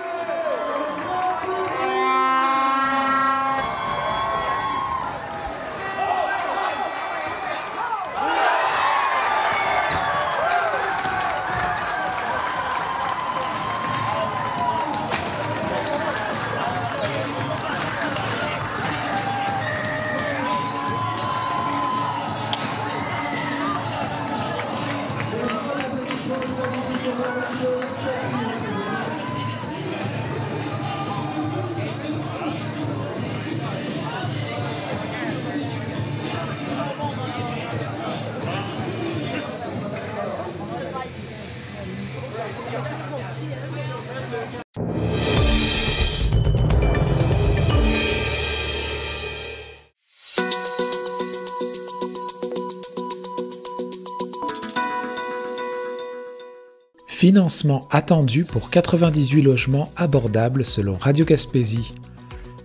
Financement attendu pour 98 logements abordables selon Radio Gaspésie.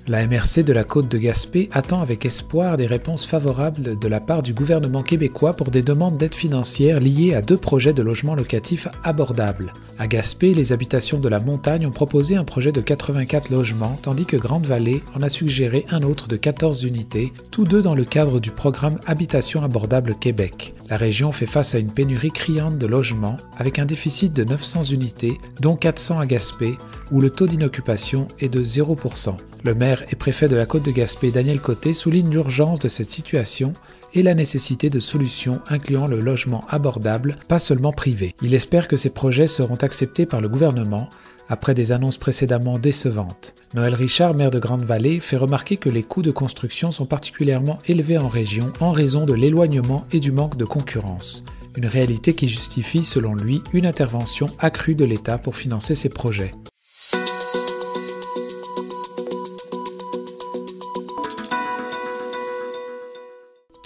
La MRC de la côte de Gaspé attend avec espoir des réponses favorables de la part du gouvernement québécois pour des demandes d'aide financière liées à deux projets de logements locatifs abordables. À Gaspé, les habitations de la montagne ont proposé un projet de 84 logements, tandis que Grande-Vallée en a suggéré un autre de 14 unités, tous deux dans le cadre du programme Habitation abordable Québec. La région fait face à une pénurie criante de logements, avec un déficit de 900 unités, dont 400 à Gaspé, où le taux d'inoccupation est de 0%. Le maire et préfet de la Côte de Gaspé, Daniel Côté, souligne l'urgence de cette situation et la nécessité de solutions incluant le logement abordable, pas seulement privé. Il espère que ces projets seront acceptés par le gouvernement après des annonces précédemment décevantes. Noël Richard, maire de Grande-Vallée, fait remarquer que les coûts de construction sont particulièrement élevés en région en raison de l'éloignement et du manque de concurrence. Une réalité qui justifie, selon lui, une intervention accrue de l'État pour financer ces projets.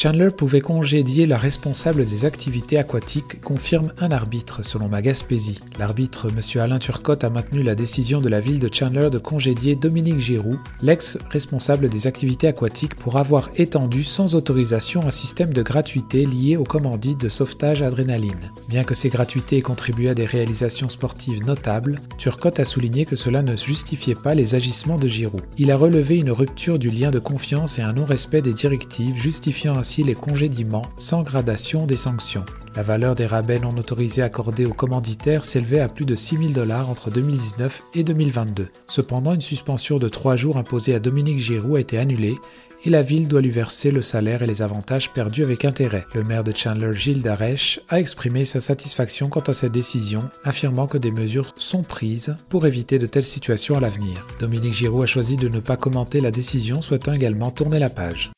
Chandler pouvait congédier la responsable des activités aquatiques, confirme un arbitre, selon ma Gaspésie. L'arbitre, M. Alain Turcotte, a maintenu la décision de la ville de Chandler de congédier Dominique Giroux, l'ex-responsable des activités aquatiques, pour avoir étendu sans autorisation un système de gratuité lié au commandit de sauvetage adrénaline. Bien que ces gratuités aient contribué à des réalisations sportives notables, Turcotte a souligné que cela ne justifiait pas les agissements de Giroux. Il a relevé une rupture du lien de confiance et un non-respect des directives, justifiant les congédiements sans gradation des sanctions. La valeur des rabais non autorisés accordés aux commanditaires s'élevait à plus de 6 000 dollars entre 2019 et 2022. Cependant, une suspension de 3 jours imposée à Dominique Giroux a été annulée et la ville doit lui verser le salaire et les avantages perdus avec intérêt. Le maire de Chandler, Gilles Darèche, a exprimé sa satisfaction quant à cette décision, affirmant que des mesures sont prises pour éviter de telles situations à l'avenir. Dominique Giroux a choisi de ne pas commenter la décision, souhaitant également tourner la page.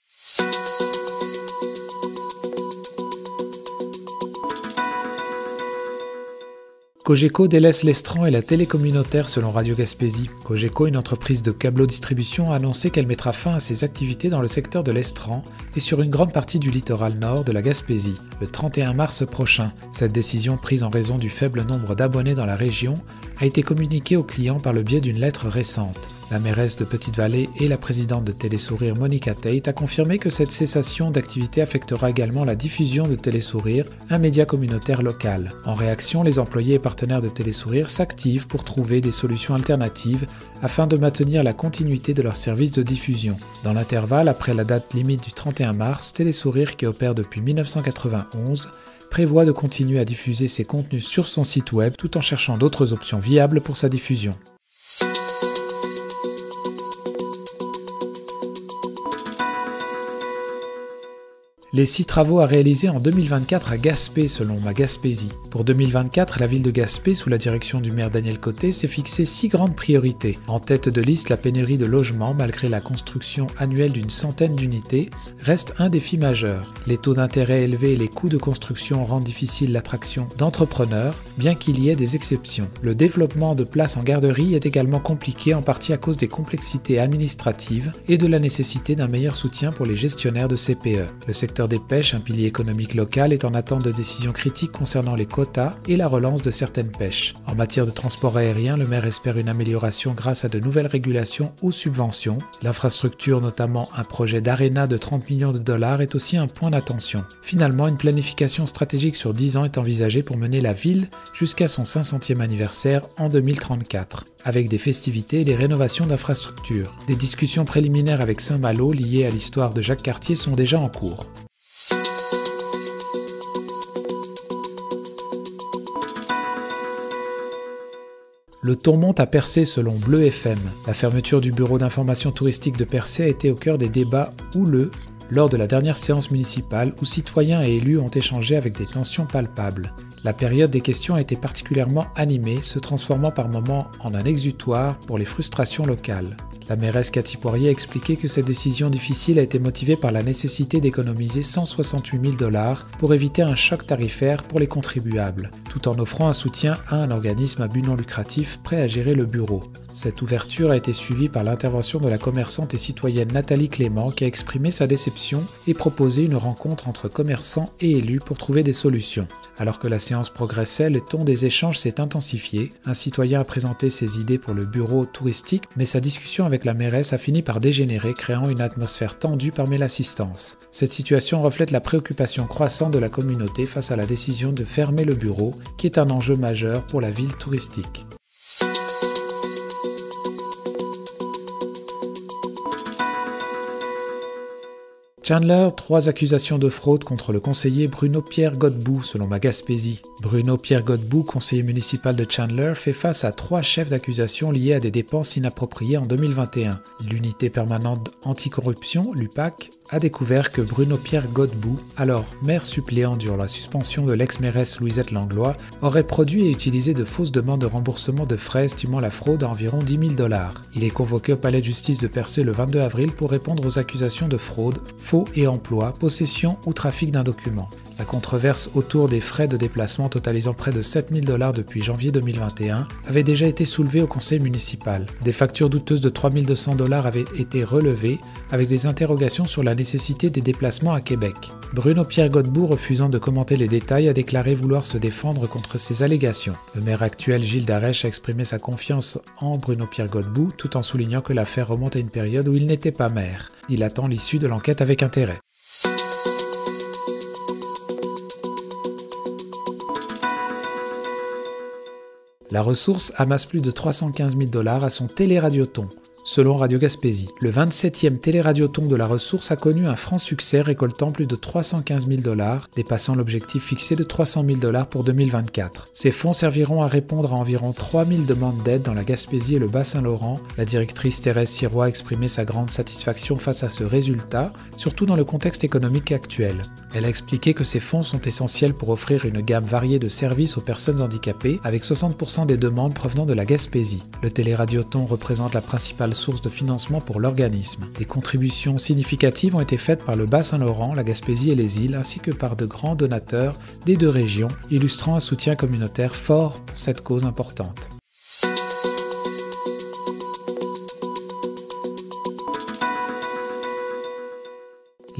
Cogeco délaisse l'estran et la télé communautaire selon Radio Gaspésie. Cogeco, une entreprise de câbleau-distribution, a annoncé qu'elle mettra fin à ses activités dans le secteur de l'estran et sur une grande partie du littoral nord de la Gaspésie, le 31 mars prochain. Cette décision, prise en raison du faible nombre d'abonnés dans la région, a été communiquée aux clients par le biais d'une lettre récente. La mairesse de Petite-Vallée et la présidente de Télésourire Monica Tate a confirmé que cette cessation d'activité affectera également la diffusion de Télésourire, un média communautaire local. En réaction, les employés et partenaires de Télésourire s'activent pour trouver des solutions alternatives afin de maintenir la continuité de leur service de diffusion. Dans l'intervalle, après la date limite du 31 mars, Télésourire, qui opère depuis 1991, prévoit de continuer à diffuser ses contenus sur son site web tout en cherchant d'autres options viables pour sa diffusion. Les six travaux à réaliser en 2024 à Gaspé selon ma Gaspésie. Pour 2024, la ville de Gaspé, sous la direction du maire Daniel Côté, s'est fixé six grandes priorités. En tête de liste, la pénurie de logements, malgré la construction annuelle d'une centaine d'unités, reste un défi majeur. Les taux d'intérêt élevés et les coûts de construction rendent difficile l'attraction d'entrepreneurs, bien qu'il y ait des exceptions. Le développement de places en garderie est également compliqué en partie à cause des complexités administratives et de la nécessité d'un meilleur soutien pour les gestionnaires de CPE. Le secteur des pêches, un pilier économique local, est en attente de décisions critiques concernant les quotas et la relance de certaines pêches. En matière de transport aérien, le maire espère une amélioration grâce à de nouvelles régulations ou subventions. L'infrastructure, notamment un projet d'aréna de 30 millions de dollars, est aussi un point d'attention. Finalement, une planification stratégique sur 10 ans est envisagée pour mener la ville jusqu'à son 500e anniversaire en 2034 avec des festivités et des rénovations d'infrastructures. Des discussions préliminaires avec Saint-Malo liées à l'histoire de Jacques Cartier sont déjà en cours. Le ton monte à Percé selon Bleu FM. La fermeture du bureau d'information touristique de Percé a été au cœur des débats houleux lors de la dernière séance municipale où citoyens et élus ont échangé avec des tensions palpables. La période des questions a été particulièrement animée, se transformant par moments en un exutoire pour les frustrations locales. La mairesse Cathy Poirier a expliqué que cette décision difficile a été motivée par la nécessité d'économiser 168 000 dollars pour éviter un choc tarifaire pour les contribuables, tout en offrant un soutien à un organisme à but non lucratif prêt à gérer le bureau. Cette ouverture a été suivie par l'intervention de la commerçante et citoyenne Nathalie Clément qui a exprimé sa déception et proposé une rencontre entre commerçants et élus pour trouver des solutions. Alors que la séance progressait, le ton des échanges s'est intensifié. Un citoyen a présenté ses idées pour le bureau touristique, mais sa discussion avec la mairesse a fini par dégénérer, créant une atmosphère tendue parmi l'assistance. Cette situation reflète la préoccupation croissante de la communauté face à la décision de fermer le bureau, qui est un enjeu majeur pour la ville touristique. Chandler, trois accusations de fraude contre le conseiller Bruno Pierre Godbout, selon ma Gaspésie. Bruno Pierre Godbout, conseiller municipal de Chandler, fait face à trois chefs d'accusation liés à des dépenses inappropriées en 2021. L'unité permanente anticorruption, l'UPAC, a découvert que Bruno Pierre Godbout, alors maire suppléant durant la suspension de l'ex-mairesse Louisette Langlois, aurait produit et utilisé de fausses demandes de remboursement de frais estimant la fraude à environ 10 000 dollars. Il est convoqué au palais de justice de Percé le 22 avril pour répondre aux accusations de fraude, faux et emploi, possession ou trafic d'un document. La controverse autour des frais de déplacement totalisant près de 7000 dollars depuis janvier 2021 avait déjà été soulevée au conseil municipal. Des factures douteuses de 3200 dollars avaient été relevées avec des interrogations sur la nécessité des déplacements à Québec. Bruno Pierre Godbout, refusant de commenter les détails, a déclaré vouloir se défendre contre ces allégations. Le maire actuel Gilles Darèche a exprimé sa confiance en Bruno Pierre Godbout tout en soulignant que l'affaire remonte à une période où il n'était pas maire. Il attend l'issue de l'enquête avec intérêt. La ressource amasse plus de 315 000 dollars à son téléradioton, selon Radio Gaspésie. Le 27e téléradioton de la ressource a connu un franc succès récoltant plus de 315 000 dollars, dépassant l'objectif fixé de 300 000 dollars pour 2024. Ces fonds serviront à répondre à environ 3 000 demandes d'aide dans la Gaspésie et le Bas-Saint-Laurent. La directrice Thérèse Sirois a exprimé sa grande satisfaction face à ce résultat, surtout dans le contexte économique actuel. Elle a expliqué que ces fonds sont essentiels pour offrir une gamme variée de services aux personnes handicapées, avec 60% des demandes provenant de la Gaspésie. Le téléradioton représente la principale source de financement pour l'organisme. Des contributions significatives ont été faites par le Bas-Saint-Laurent, la Gaspésie et les îles, ainsi que par de grands donateurs des deux régions, illustrant un soutien communautaire fort pour cette cause importante.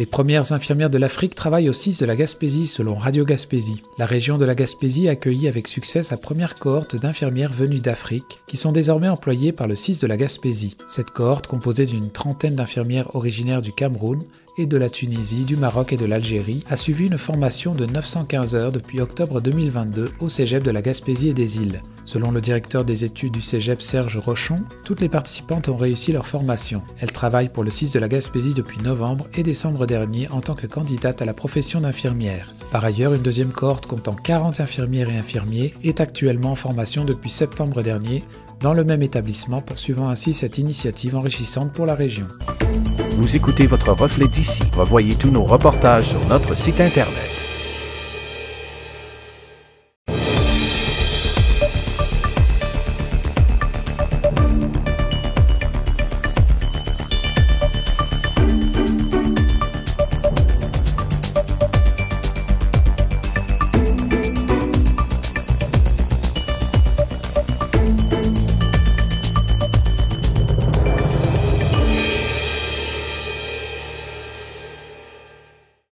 Les premières infirmières de l'Afrique travaillent au CIS de la Gaspésie selon Radio Gaspésie. La région de la Gaspésie a accueilli avec succès sa première cohorte d'infirmières venues d'Afrique qui sont désormais employées par le CIS de la Gaspésie. Cette cohorte, composée d'une trentaine d'infirmières originaires du Cameroun, de la Tunisie, du Maroc et de l'Algérie, a suivi une formation de 915 heures depuis octobre 2022 au Cégep de la Gaspésie et des îles. Selon le directeur des études du Cégep Serge Rochon, toutes les participantes ont réussi leur formation. Elles travaillent pour le 6 de la Gaspésie depuis novembre et décembre dernier en tant que candidate à la profession d'infirmière. Par ailleurs, une deuxième cohorte comptant 40 infirmières et infirmiers est actuellement en formation depuis septembre dernier dans le même établissement, poursuivant ainsi cette initiative enrichissante pour la région. Vous écoutez votre reflet d'ici. Revoyez tous nos reportages sur notre site Internet.